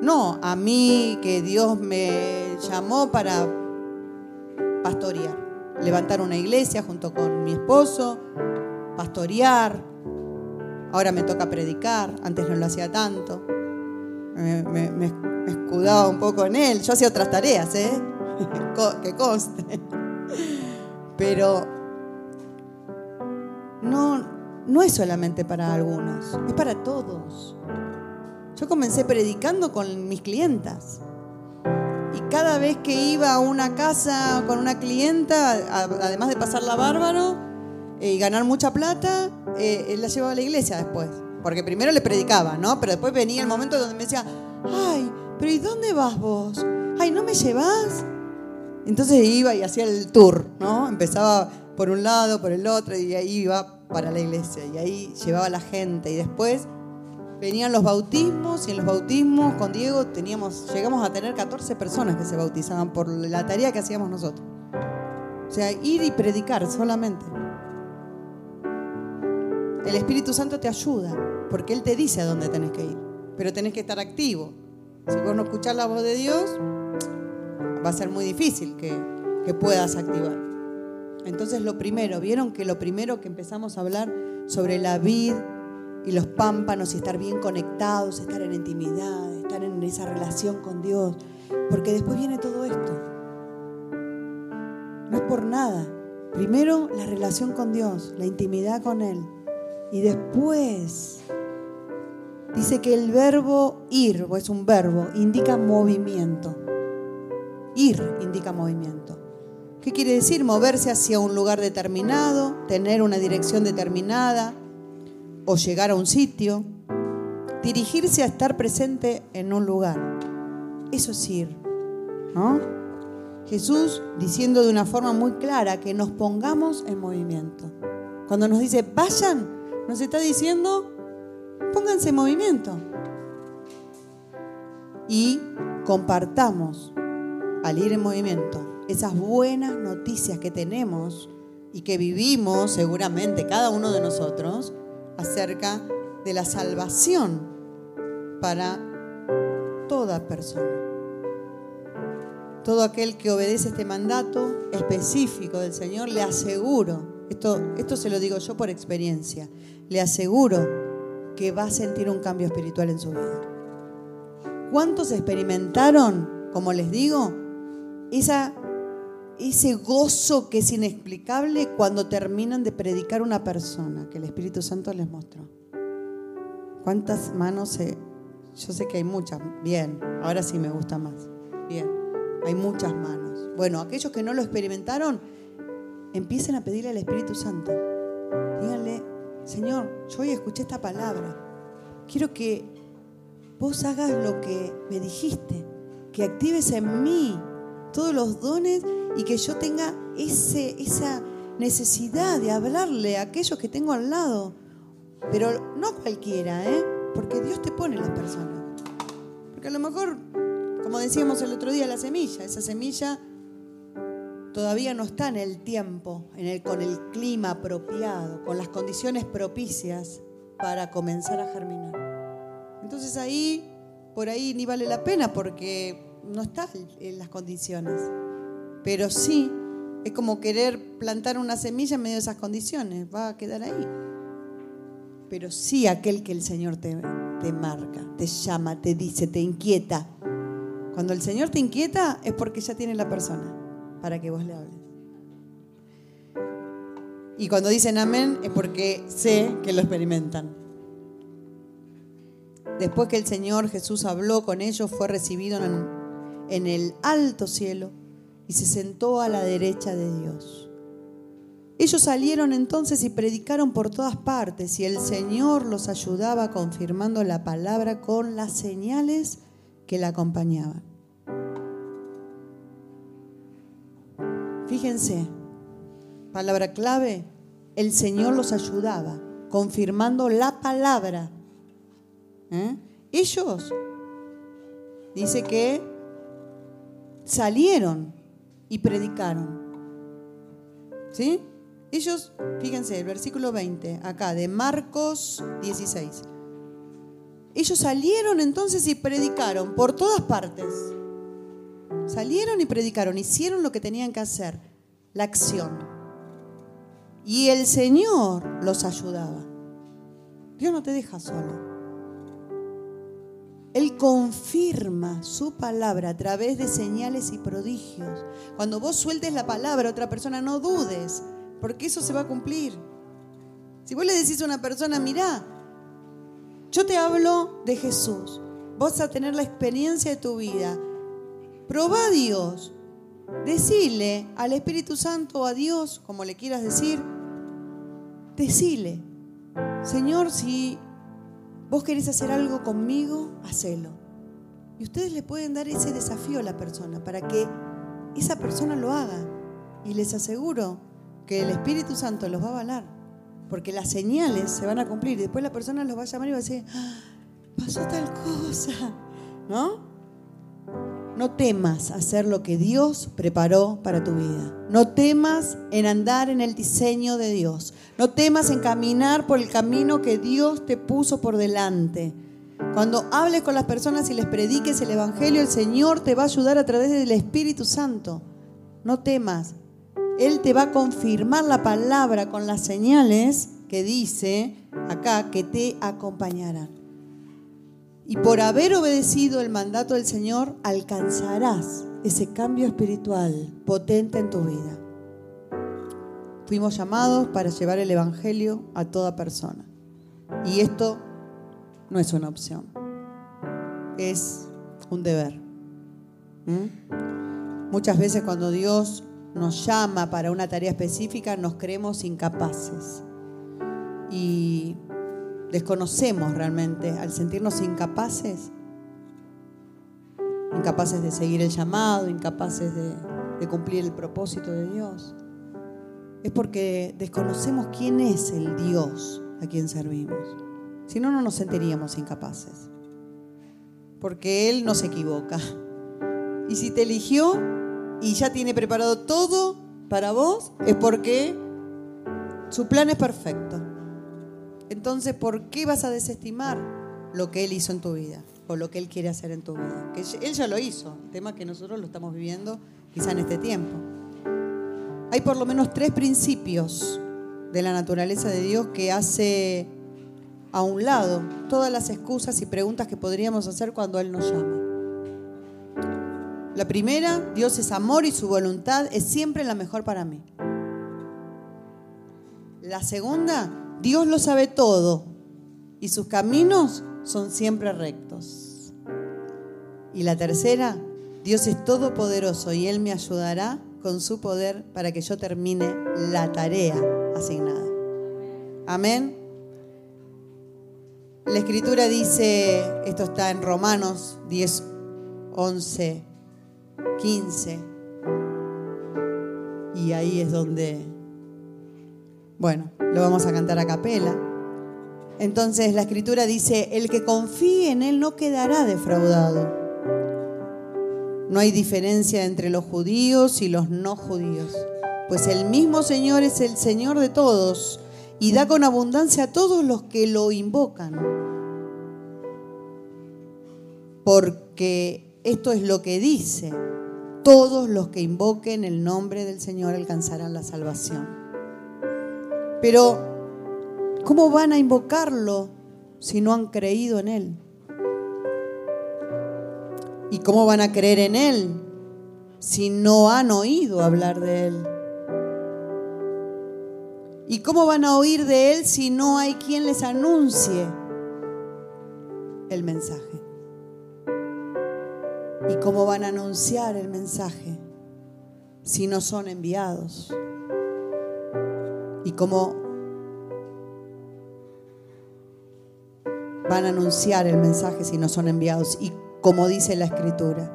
No a mí que Dios me llamó para pastorear, levantar una iglesia junto con mi esposo, pastorear. Ahora me toca predicar, antes no lo hacía tanto. Me, escudaba un poco en él. Yo hacía otras tareas, ¿eh? que conste. Pero no, no es solamente para algunos, es para todos. Yo comencé predicando con mis clientas. Y cada vez que iba a una casa con una clienta, además de pasarla bárbaro eh, y ganar mucha plata, eh, la llevaba a la iglesia después. Porque primero le predicaba, ¿no? Pero después venía el momento donde me decía, ay, pero ¿y dónde vas vos? Ay, ¿no me llevas? Entonces iba y hacía el tour, ¿no? Empezaba por un lado, por el otro, y ahí iba para la iglesia. Y ahí llevaba la gente. Y después venían los bautismos y en los bautismos con Diego teníamos, llegamos a tener 14 personas que se bautizaban por la tarea que hacíamos nosotros. O sea, ir y predicar solamente. El Espíritu Santo te ayuda, porque Él te dice a dónde tenés que ir, pero tenés que estar activo. Si vos no escuchás la voz de Dios, va a ser muy difícil que, que puedas activar. Entonces lo primero, vieron que lo primero que empezamos a hablar sobre la vida y los pámpanos y estar bien conectados, estar en intimidad, estar en esa relación con Dios, porque después viene todo esto. No es por nada. Primero la relación con Dios, la intimidad con Él. Y después dice que el verbo ir, o es un verbo, indica movimiento. Ir indica movimiento. ¿Qué quiere decir? Moverse hacia un lugar determinado, tener una dirección determinada, o llegar a un sitio, dirigirse a estar presente en un lugar. Eso es ir, ¿no? Jesús diciendo de una forma muy clara que nos pongamos en movimiento. Cuando nos dice, vayan, nos está diciendo, pónganse en movimiento. Y compartamos al ir en movimiento esas buenas noticias que tenemos y que vivimos seguramente cada uno de nosotros acerca de la salvación para toda persona. todo aquel que obedece este mandato específico del Señor, le aseguro, esto, esto se lo digo yo por experiencia, le aseguro que va a sentir un cambio espiritual en su vida. ¿Cuántos experimentaron, como les digo, esa, ese gozo que es inexplicable cuando terminan de predicar una persona que el Espíritu Santo les mostró? ¿Cuántas manos se... Yo sé que hay muchas. Bien, ahora sí me gusta más. Bien, hay muchas manos. Bueno, aquellos que no lo experimentaron, empiecen a pedirle al Espíritu Santo. Díganle, Señor, yo hoy escuché esta palabra. Quiero que vos hagas lo que me dijiste, que actives en mí todos los dones y que yo tenga ese, esa necesidad de hablarle a aquellos que tengo al lado. Pero no cualquiera, ¿eh? Porque Dios te pone las personas. Porque a lo mejor, como decíamos el otro día, la semilla, esa semilla todavía no está en el tiempo, en el, con el clima apropiado, con las condiciones propicias para comenzar a germinar. Entonces ahí, por ahí ni vale la pena porque no está en las condiciones. Pero sí, es como querer plantar una semilla en medio de esas condiciones, va a quedar ahí. Pero sí aquel que el Señor te, te marca, te llama, te dice, te inquieta. Cuando el Señor te inquieta es porque ya tiene la persona para que vos le hables. Y cuando dicen amén es porque sé que lo experimentan. Después que el Señor Jesús habló con ellos, fue recibido en, en el alto cielo y se sentó a la derecha de Dios. Ellos salieron entonces y predicaron por todas partes y el Señor los ayudaba confirmando la palabra con las señales que la acompañaban. Fíjense, palabra clave, el Señor los ayudaba, confirmando la palabra. ¿Eh? Ellos, dice que salieron y predicaron. ¿Sí? Ellos, fíjense, el versículo 20, acá, de Marcos 16. Ellos salieron entonces y predicaron por todas partes. Salieron y predicaron, hicieron lo que tenían que hacer, la acción. Y el Señor los ayudaba. Dios no te deja solo. Él confirma su palabra a través de señales y prodigios. Cuando vos sueltes la palabra a otra persona, no dudes, porque eso se va a cumplir. Si vos le decís a una persona, mirá, yo te hablo de Jesús, vas a tener la experiencia de tu vida, Proba a Dios. Decile al Espíritu Santo a Dios, como le quieras decir, decile, Señor, si vos querés hacer algo conmigo, hacelo. Y ustedes le pueden dar ese desafío a la persona para que esa persona lo haga. Y les aseguro que el Espíritu Santo los va a avalar, porque las señales se van a cumplir. Y después la persona los va a llamar y va a decir, ah, pasó tal cosa, ¿no? No temas hacer lo que Dios preparó para tu vida. No temas en andar en el diseño de Dios. No temas en caminar por el camino que Dios te puso por delante. Cuando hables con las personas y les prediques el Evangelio, el Señor te va a ayudar a través del Espíritu Santo. No temas. Él te va a confirmar la palabra con las señales que dice acá que te acompañarán. Y por haber obedecido el mandato del Señor, alcanzarás ese cambio espiritual potente en tu vida. Fuimos llamados para llevar el Evangelio a toda persona. Y esto no es una opción, es un deber. ¿Mm? Muchas veces cuando Dios nos llama para una tarea específica, nos creemos incapaces. Y desconocemos realmente, al sentirnos incapaces, incapaces de seguir el llamado, incapaces de, cumplir el propósito de Dios, es porque desconocemos quién es el Dios a quien servimos. Si no, no nos sentiríamos incapaces. Porque Él no se equivoca. Y si te eligió y ya tiene preparado todo para vos, es porque su plan es perfecto. Entonces, ¿por qué vas a desestimar lo que Él hizo en tu vida o lo que Él quiere hacer en tu vida. Que Él ya lo hizo, el tema que nosotros lo estamos viviendo quizá en este tiempo. Hay por lo menos tres principios de la naturaleza de Dios que hace a un lado todas las excusas y preguntas que podríamos hacer cuando Él nos llama. La primera, Dios es amor y su voluntad es siempre la mejor para mí. La segunda, Dios lo sabe todo y sus caminos son siempre rectos. Y la tercera, Dios es todopoderoso y Él me ayudará con su poder para que yo termine la tarea asignada. Amén. La escritura dice, esto está en Romanos 10, 11, 15. Y ahí es donde, bueno, lo vamos a cantar a capela. Entonces la escritura dice, el que confíe en Él no quedará defraudado. No hay diferencia entre los judíos y los no judíos, pues el mismo Señor es el Señor de todos y da con abundancia a todos los que lo invocan. Porque esto es lo que dice, todos los que invoquen el nombre del Señor alcanzarán la salvación. Pero, ¿cómo van a invocarlo si no han creído en Él? ¿Y cómo van a creer en Él si no han oído hablar de Él? ¿Y cómo van a oír de Él si no hay quien les anuncie el mensaje? ¿Y cómo van a anunciar el mensaje si no son enviados? ¿Y cómo van a anunciar el mensaje si no son enviados? ¿Y como dice la escritura.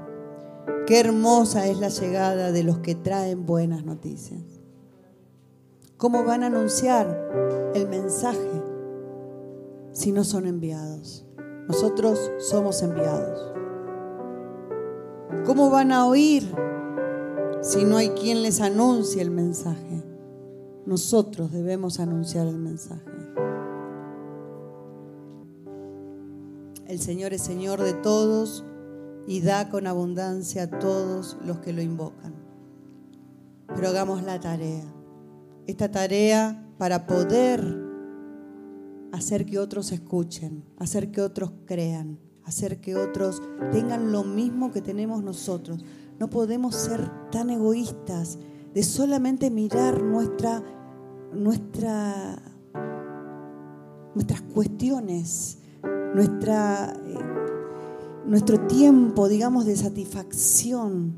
Qué hermosa es la llegada de los que traen buenas noticias. ¿Cómo van a anunciar el mensaje si no son enviados? Nosotros somos enviados. ¿Cómo van a oír si no hay quien les anuncie el mensaje? Nosotros debemos anunciar el mensaje. El Señor es Señor de todos y da con abundancia a todos los que lo invocan. Pero hagamos la tarea. Esta tarea para poder hacer que otros escuchen, hacer que otros crean, hacer que otros tengan lo mismo que tenemos nosotros. No podemos ser tan egoístas de solamente mirar nuestra, nuestra, nuestras cuestiones nuestra, eh, nuestro tiempo, digamos, de satisfacción,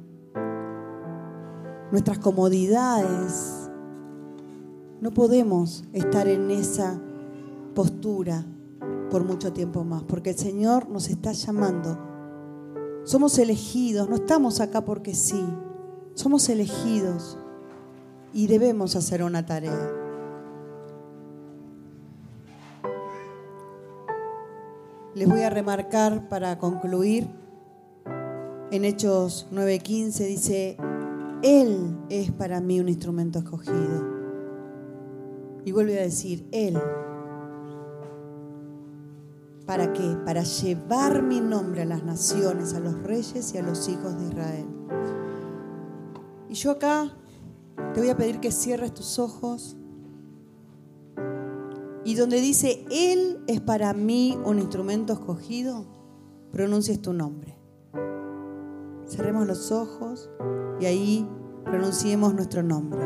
nuestras comodidades. No podemos estar en esa postura por mucho tiempo más, porque el Señor nos está llamando. Somos elegidos, no estamos acá porque sí, somos elegidos y debemos hacer una tarea. Les voy a remarcar para concluir, en Hechos 9:15 dice, Él es para mí un instrumento escogido. Y vuelve a decir, Él. ¿Para qué? Para llevar mi nombre a las naciones, a los reyes y a los hijos de Israel. Y yo acá te voy a pedir que cierres tus ojos y donde dice, Él es para mí un instrumento escogido, pronuncies tu nombre. Cerremos los ojos y ahí pronunciemos nuestro nombre.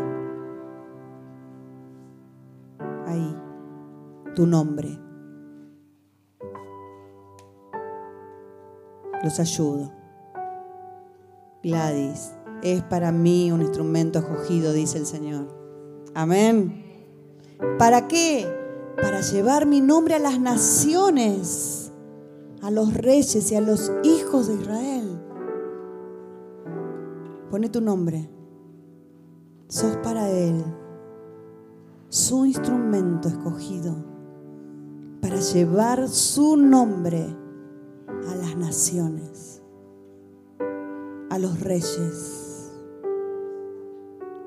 Ahí, tu nombre. Los ayudo. Gladys, es para mí un instrumento escogido, dice el Señor. Amén. ¿Para qué? para llevar mi nombre a las naciones, a los reyes y a los hijos de Israel. Pone tu nombre. Sos para Él su instrumento escogido para llevar su nombre a las naciones, a los reyes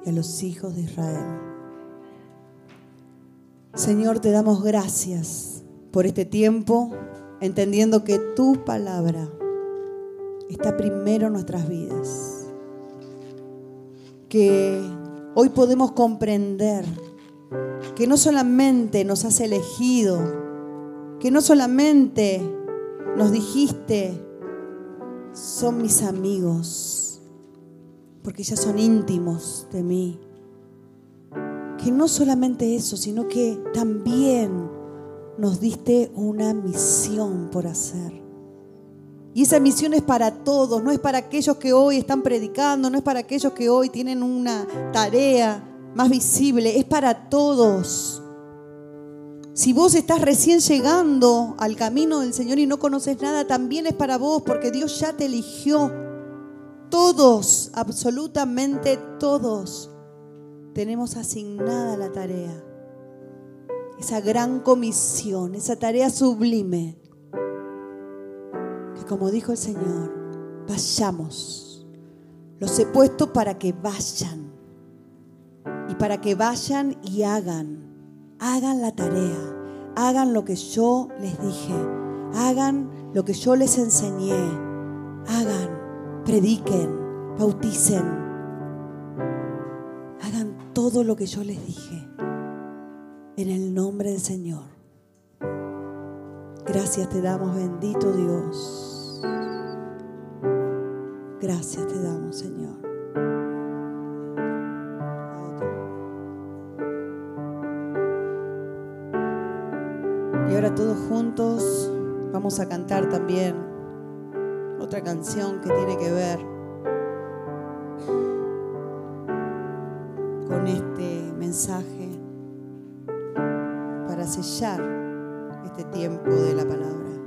y a los hijos de Israel. Señor, te damos gracias por este tiempo entendiendo que tu palabra está primero en nuestras vidas. Que hoy podemos comprender que no solamente nos has elegido, que no solamente nos dijiste, son mis amigos, porque ya son íntimos de mí. Que no solamente eso, sino que también nos diste una misión por hacer. Y esa misión es para todos, no es para aquellos que hoy están predicando, no es para aquellos que hoy tienen una tarea más visible, es para todos. Si vos estás recién llegando al camino del Señor y no conoces nada, también es para vos, porque Dios ya te eligió. Todos, absolutamente todos, tenemos asignada la tarea. Esa gran comisión, esa tarea sublime, que como dijo el Señor, vayamos. Los he puesto para que vayan y para que vayan y hagan, hagan la tarea, hagan lo que yo les dije, hagan lo que yo les enseñé, hagan, prediquen, bauticen, hagan todo lo que yo les dije en el nombre del Señor. Gracias te damos, bendito Dios. Gracias te damos, Señor. Y ahora todos juntos vamos a cantar también otra canción que tiene que ver con este mensaje para sellar este tiempo de la palabra.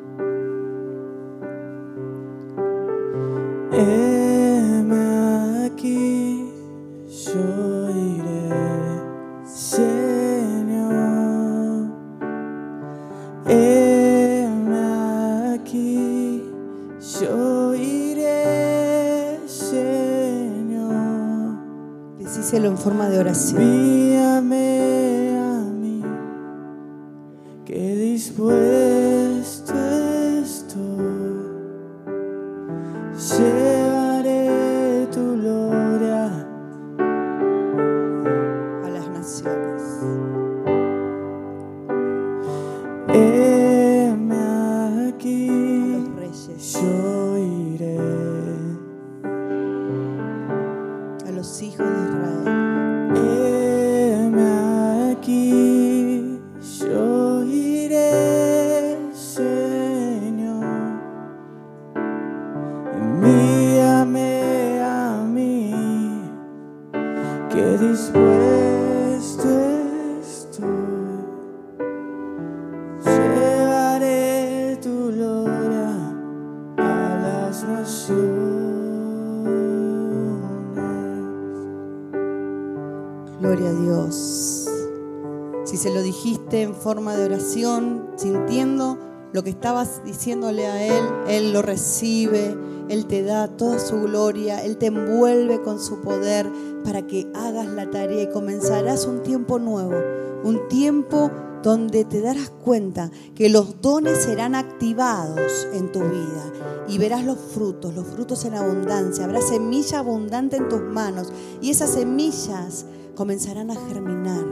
Forma de oración, sintiendo lo que estabas diciéndole a Él, Él lo recibe, Él te da toda su gloria, Él te envuelve con su poder para que hagas la tarea y comenzarás un tiempo nuevo, un tiempo donde te darás cuenta que los dones serán activados en tu vida y verás los frutos, los frutos en abundancia, habrá semilla abundante en tus manos y esas semillas comenzarán a germinar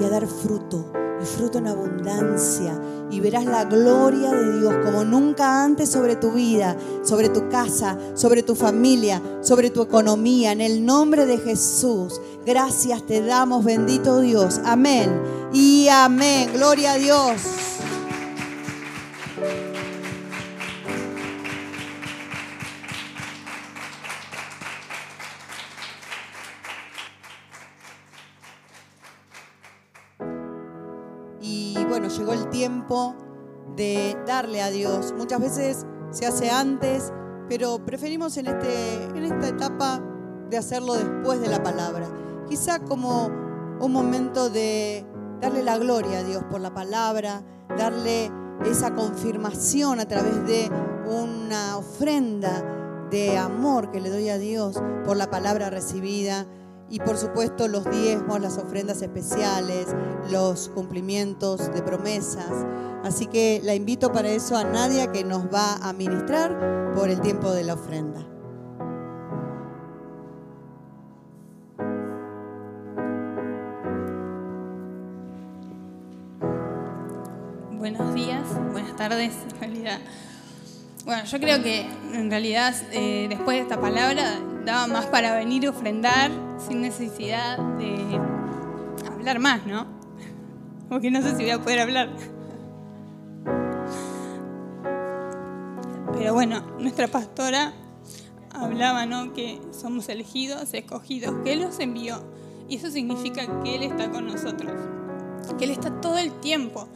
y a dar fruto, fruto en abundancia. Y verás la gloria de Dios como nunca antes sobre tu vida, sobre tu casa, sobre tu familia, sobre tu economía. En el nombre de Jesús, gracias te damos, bendito Dios. Amén y amén. Gloria a Dios. De darle a Dios. Muchas veces se hace antes, pero preferimos en, este, en esta etapa de hacerlo después de la palabra. Quizá como un momento de darle la gloria a Dios por la palabra, darle esa confirmación a través de una ofrenda de amor que le doy a Dios por la palabra recibida. Y por supuesto los diezmos, las ofrendas especiales, los cumplimientos de promesas. Así que la invito para eso a Nadia que nos va a ministrar por el tiempo de la ofrenda. Buenos días, buenas tardes, en realidad. Bueno, yo creo que en realidad eh, después de esta palabra daba más para venir a ofrendar sin necesidad de hablar más, ¿no? Porque no sé si voy a poder hablar. Pero bueno, nuestra pastora hablaba, ¿no? Que somos elegidos, escogidos, que Él los envió. Y eso significa que Él está con nosotros, que Él está todo el tiempo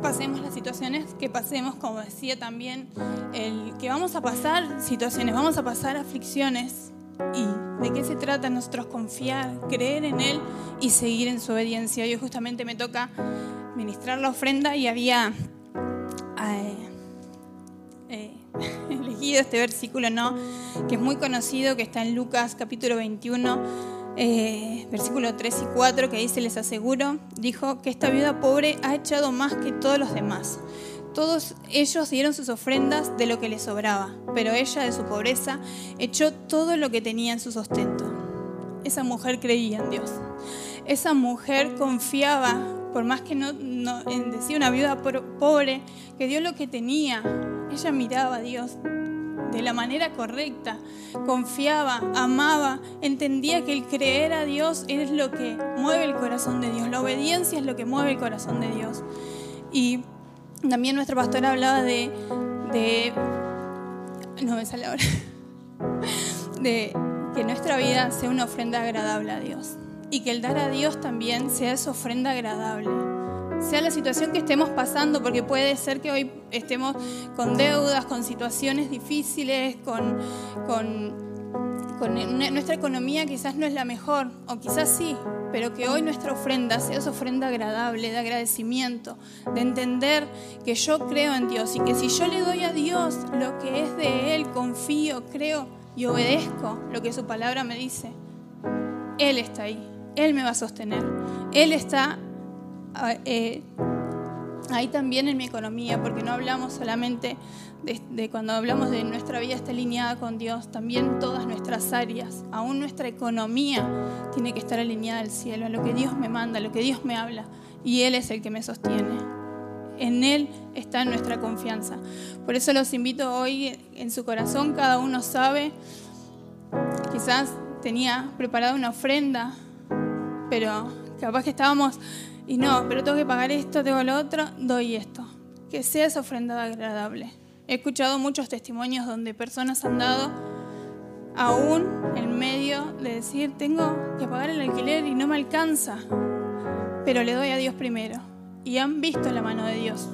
pasemos las situaciones que pasemos, como decía también, el que vamos a pasar situaciones, vamos a pasar aflicciones. ¿Y de qué se trata nosotros confiar, creer en Él y seguir en su obediencia? Hoy justamente me toca ministrar la ofrenda y había eh, eh, elegido este versículo, ¿no? Que es muy conocido, que está en Lucas capítulo 21 eh, versículo 3 y 4, que dice, les aseguro, dijo que esta viuda pobre ha echado más que todos los demás. Todos ellos dieron sus ofrendas de lo que les sobraba, pero ella de su pobreza echó todo lo que tenía en su sustento. Esa mujer creía en Dios. Esa mujer confiaba, por más que no, no decía una viuda pobre, que dio lo que tenía. Ella miraba a Dios de la manera correcta, confiaba, amaba, entendía que el creer a Dios es lo que mueve el corazón de Dios, la obediencia es lo que mueve el corazón de Dios. Y también nuestra pastora hablaba de, de no me sale ahora, de que nuestra vida sea una ofrenda agradable a Dios y que el dar a Dios también sea esa ofrenda agradable sea la situación que estemos pasando, porque puede ser que hoy estemos con deudas, con situaciones difíciles, con, nuestra economía quizás no es la mejor, o quizás sí, pero que hoy nuestra ofrenda sea esa ofrenda agradable, de agradecimiento, de entender que yo creo en Dios y que si yo le doy a Dios lo que es de Él, confío, creo y obedezco lo que su palabra me dice, Él está ahí, Él me va a sostener, Él está eh, ahí también en mi economía, porque no hablamos solamente de, cuando hablamos de nuestra vida está alineada con Dios, también todas nuestras áreas, aún nuestra economía tiene que estar alineada al cielo, a lo que Dios me manda, a lo que Dios me habla, y Él es el que me sostiene. En Él está nuestra confianza. Por eso los invito hoy en su corazón, cada uno sabe, quizás tenía preparada una ofrenda, pero capaz que estábamos y no, pero tengo que pagar esto, tengo lo otro, doy esto. Que sea esa ofrenda agradable. He escuchado muchos testimonios donde personas han dado aún en medio de decir, tengo que pagar el alquiler y no me alcanza, pero le doy a Dios primero. Y han visto la mano de Dios.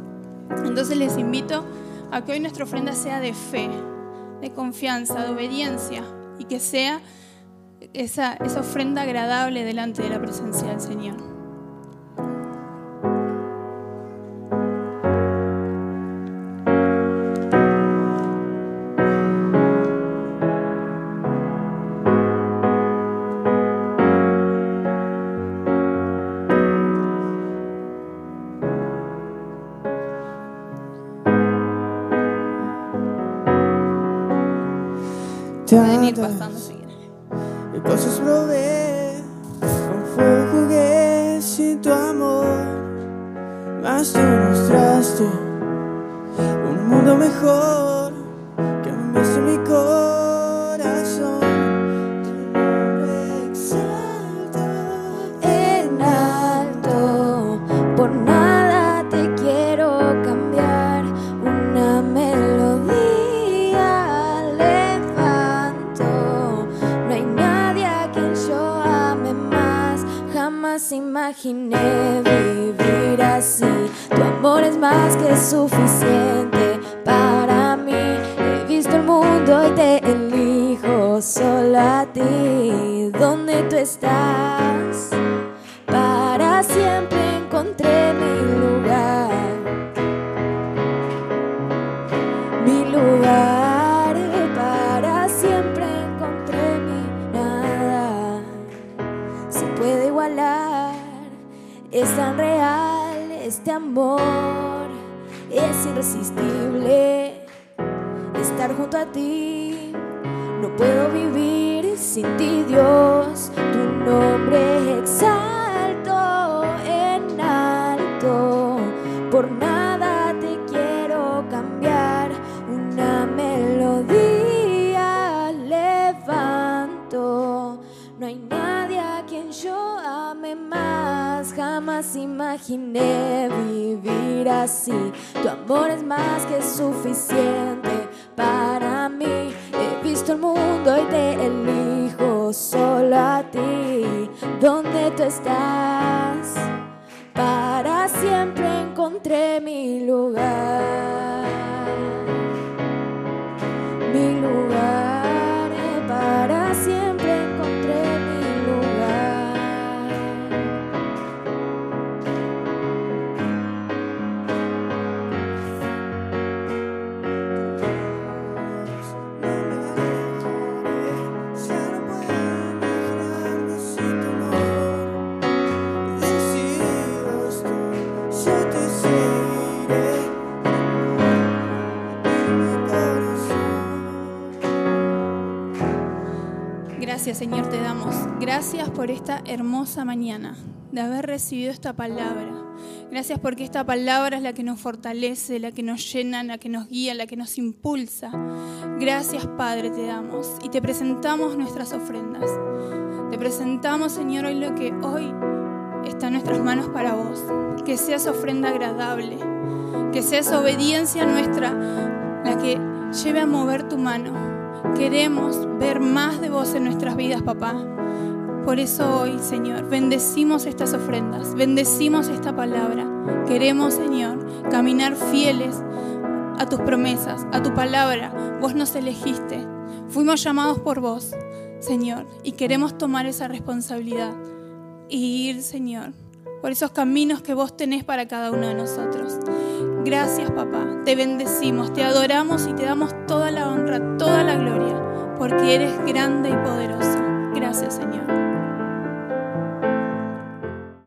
Entonces les invito a que hoy nuestra ofrenda sea de fe, de confianza, de obediencia y que sea esa, esa ofrenda agradable delante de la presencia del Señor. Pueden ir pasando Y cosas probé, con fuego jugué sin tu amor. Más tú imaginé vivir así. Tu amor es más que suficiente para mí. He visto el mundo y te elijo solo a ti. Donde tú estás tan real este amor, es irresistible estar junto a ti. No puedo vivir sin ti, Dios. Tu nombre exalto en alto. Por nada Jamás imaginé vivir así. Tu amor es más que suficiente para mí. He visto el mundo y te elijo solo a ti. ¿Dónde tú estás? Para siempre encontré mi lugar. Mi lugar, Gracias Señor te damos. Gracias por esta hermosa mañana, de haber recibido esta palabra. Gracias porque esta palabra es la que nos fortalece, la que nos llena, la que nos guía, la que nos impulsa. Gracias Padre te damos y te presentamos nuestras ofrendas. Te presentamos Señor hoy lo que hoy está en nuestras manos para vos. Que sea esa ofrenda agradable, que sea esa obediencia nuestra la que lleve a mover tu mano. Queremos ver más de vos en nuestras vidas, papá. Por eso hoy, Señor, bendecimos estas ofrendas, bendecimos esta palabra. Queremos, Señor, caminar fieles a tus promesas, a tu palabra. Vos nos elegiste, fuimos llamados por vos, Señor, y queremos tomar esa responsabilidad y ir, Señor, por esos caminos que vos tenés para cada uno de nosotros. Gracias, papá. Te bendecimos, te adoramos y te damos toda la honra, toda la gloria, porque eres grande y poderoso. Gracias, Señor.